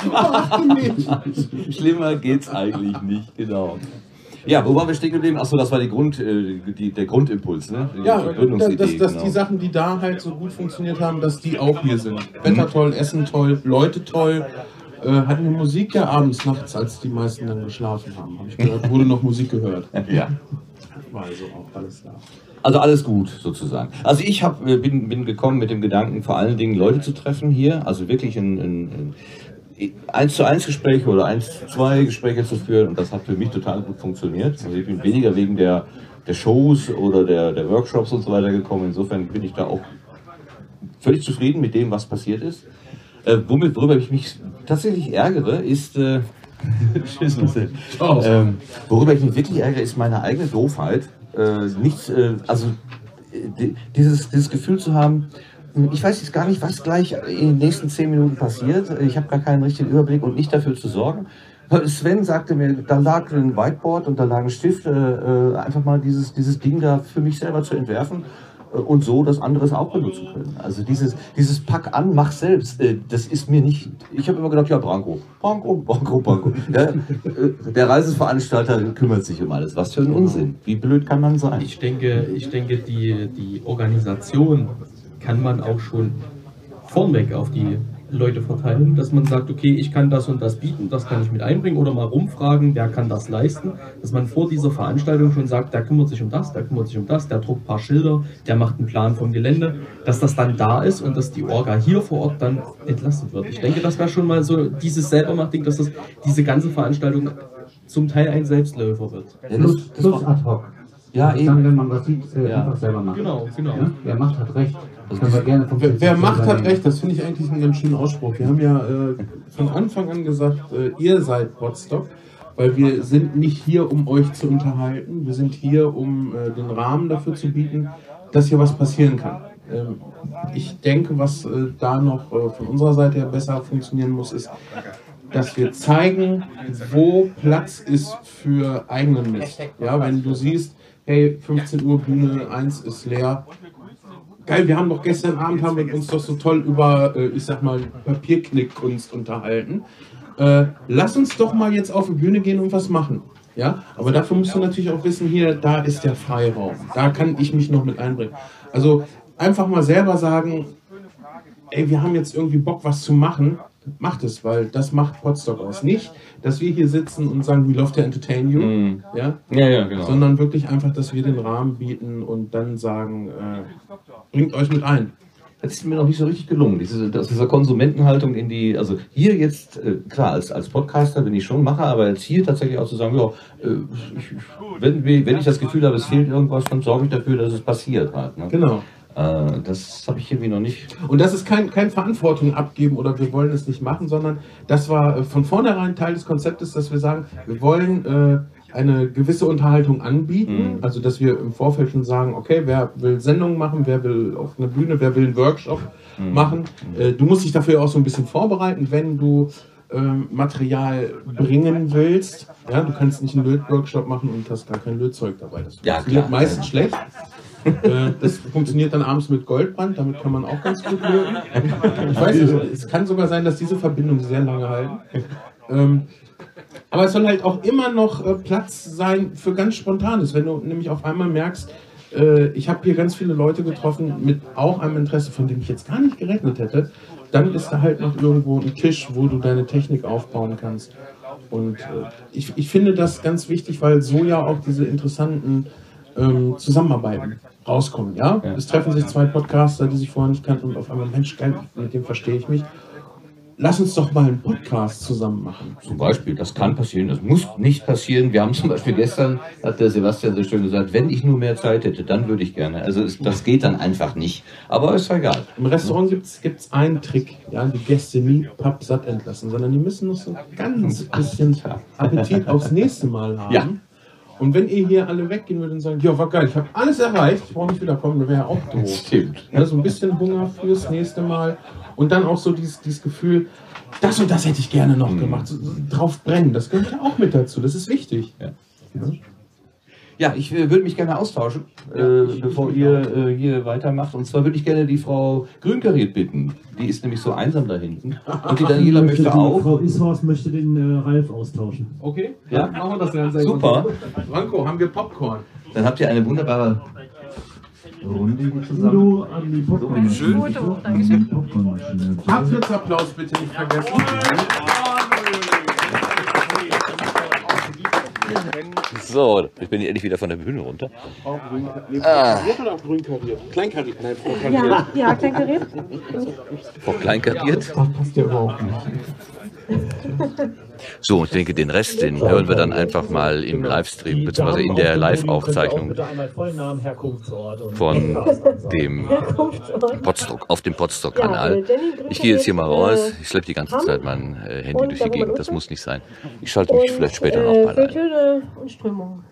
[LAUGHS] Schlimmer geht's eigentlich nicht, genau. Ja, wo waren wir stehen geblieben? Achso, das war die Grund, äh, die, der Grundimpuls, ne? Die Ja, Gründungsidee, dass, dass genau. die Sachen, die da halt so gut funktioniert haben, dass die auch hier sind. Wetter toll, Essen toll, Leute toll. Äh, hatten wir Musik ja abends, nachts, als die meisten dann geschlafen haben. Hab ich gehört, wurde noch Musik gehört. [LAUGHS] Ja. War also auch alles da. Also alles gut sozusagen. Also ich hab, äh, bin, bin gekommen mit dem Gedanken, vor allen Dingen Leute zu treffen hier, also wirklich ein, ein, ein 1 zu 1 Gespräche oder 1 zu 2 Gespräche zu führen und das hat für mich total gut funktioniert. Also ich bin weniger wegen der, der Shows oder der, der Workshops und so weiter gekommen. Insofern bin ich da auch völlig zufrieden mit dem, was passiert ist. Äh, womit, worüber ich mich tatsächlich ärgere, ist. Äh, [LAUGHS] Tschüss, Marcel. ähm, worüber ich mich wirklich ärgere, ist meine eigene Doofheit. Äh, nicht, äh, also äh, di- dieses, dieses Gefühl zu haben, ich weiß jetzt gar nicht, was gleich in den nächsten zehn Minuten passiert. Ich habe gar keinen richtigen Überblick und nicht dafür zu sorgen. Sven sagte mir, da lag ein Whiteboard und da lag ein Stift, äh, äh, einfach mal dieses, dieses Ding da für mich selber zu entwerfen äh, und so das anderes auch benutzen können. Also dieses, dieses Pack an, mach selbst, äh, das ist mir nicht, ich habe immer gedacht, ja, Branko, Branko, Branko, Branko. Ja, äh, der Reiseveranstalter kümmert sich um alles. Was für ein Unsinn. Wie blöd kann man sein? Ich denke, ich denke die, die Organisation kann man auch schon vornweg auf die Leute verteilen, dass man sagt, okay, ich kann das und das bieten, das kann ich mit einbringen oder mal rumfragen, wer kann das leisten, dass man vor dieser Veranstaltung schon sagt, der kümmert sich um das, der kümmert sich um das, der druckt ein paar Schilder, der macht einen Plan vom Gelände, dass das dann da ist und dass die Orga hier vor Ort dann entlastet wird. Ich denke, das wäre schon mal so dieses Selbermacht-Ding, dass das diese ganze Veranstaltung zum Teil ein Selbstläufer wird. Plus, plus ad hoc. Ja, Dann, eben. wenn man was sieht, äh, Ja. einfach selber machen. Genau, genau. Ja? Wer macht, hat recht. Vom Wer, wer macht, hat recht. Das finde ich eigentlich einen ganz schönen Ausspruch. Wir haben ja äh, von Anfang an gesagt, äh, ihr seid Podstock, weil wir sind nicht hier, um euch zu unterhalten. Wir sind hier, um äh, den Rahmen dafür zu bieten, dass hier was passieren kann. Ähm, ich denke, was äh, da noch äh, von unserer Seite her besser funktionieren muss, ist, dass wir zeigen, wo Platz ist für eigenen Mist. Ja, wenn du siehst, hey, 15 Uhr Bühne 1 ist leer, Geil, wir haben doch gestern Abend haben wir uns doch so toll über, äh, ich sag mal, Papierknickkunst unterhalten. Äh, lass uns doch mal jetzt auf die Bühne gehen und was machen. Ja, aber dafür musst du natürlich auch wissen, hier, da ist der Freiraum. Da kann ich mich noch mit einbringen. Also einfach mal selber sagen, ey, wir haben jetzt irgendwie Bock, was zu machen. Macht es, weil das macht Potsdok aus. Nicht, dass wir hier sitzen und sagen, we love to entertain you. Mhm. Ja? Ja, ja, genau. Sondern wirklich einfach, dass wir den Rahmen bieten und dann sagen, äh, bringt euch mit ein. Das ist mir noch nicht so richtig gelungen. Diese, aus dieser Konsumentenhaltung in die, also hier jetzt, äh, klar, als, als Podcaster bin ich schon Macher, aber jetzt hier tatsächlich auch zu sagen, ja, äh, ich, wenn, wenn ich das Gefühl habe, es fehlt irgendwas, dann sorge ich dafür, dass es passiert halt. Ne? Genau. Äh, das habe ich irgendwie noch nicht. Und das ist kein, kein Verantwortung abgeben oder wir wollen es nicht machen, sondern das war äh, von vornherein Teil des Konzeptes, dass wir sagen, wir wollen äh, eine gewisse Unterhaltung anbieten. Mhm. Also, dass wir im Vorfeld schon sagen, okay, wer will Sendungen machen, wer will auf eine Bühne, wer will einen Workshop Mhm. machen. Äh, du musst dich dafür auch so ein bisschen vorbereiten, wenn du ähm, Material bringen willst. Ja, du kannst nicht einen Lötworkshop machen und hast gar kein Lötzeug dabei. Das Ja, klar. meistens schlecht. Äh, Das funktioniert dann abends mit Goldbrand, damit kann man auch ganz gut löten. Ich weiß nicht, es kann sogar sein, dass diese Verbindungen sehr lange halten. Ähm, aber es soll halt auch immer noch äh, Platz sein für ganz Spontanes. Wenn du nämlich auf einmal merkst, äh, ich habe hier ganz viele Leute getroffen mit auch einem Interesse, von dem ich jetzt gar nicht gerechnet hätte, dann ist da halt noch irgendwo ein Tisch, wo du deine Technik aufbauen kannst. Und ich, ich finde das ganz wichtig, weil so ja auch diese interessanten ähm, Zusammenarbeiten rauskommen. Ja? Es treffen sich zwei Podcaster, die sich vorher nicht kannten und auf einmal, Mensch, geil, mit dem verstehe ich mich. Lass uns doch mal einen Podcast zusammen machen. Zum Beispiel, das kann passieren, das muss nicht passieren. Wir haben zum Beispiel gestern, hat der Sebastian so schön gesagt, wenn ich nur mehr Zeit hätte, dann würde ich gerne. Also es, das geht dann einfach nicht. Aber ist ja egal. Im Restaurant gibt es einen Trick, ja, die Gäste nie pappsatt entlassen, sondern die müssen noch so ein ganz bisschen Appetit aufs nächste Mal haben. Ja. Und wenn ihr hier alle weggehen würdet und sagen, ja, war geil, ich habe alles erreicht, ich brauche nicht wiederkommen, dann wäre ja auch doof. Stimmt. Ja, so ein bisschen Hunger fürs nächste Mal und dann auch so dieses, dieses Gefühl, das und das hätte ich gerne noch gemacht, so, so drauf brennen, das gehört ja auch mit dazu, das ist wichtig. Ja. Ja, ich äh, würde mich gerne austauschen, äh, bevor ihr äh, hier weitermacht. Und zwar würde ich gerne die Frau Grünkariert bitten. Die ist nämlich so einsam da hinten. Und die Daniela möchte die auch. Frau Ishorst möchte den äh, Ralf austauschen. Okay, Ja. machen wir das dann sehr Super. Franco, haben wir Popcorn? Dann habt ihr eine wunderbare Runde zusammen. Du an die Popcornmaschine. Foto, Popcornmaschine. Abschlussapplaus bitte nicht vergessen. So, ich bin endlich wieder von der Bühne runter. Grün Ah. kariert oder auch grün kariert? Klein kariert, nein, Frau kariert. Ja, ja, klein kariert. Frau Klein kariert. Das passt ja überhaupt nicht. [LAUGHS] So, ich denke, den Rest, den hören wir dann einfach mal im Livestream, beziehungsweise in der Live-Aufzeichnung von dem Podstock, auf dem Podstock-Kanal. Ich gehe jetzt hier mal raus. Ich schleppe die ganze Zeit mein äh, Handy durch die Gegend. Das muss nicht sein. Ich schalte mich vielleicht später noch mal ein. Und Strömung.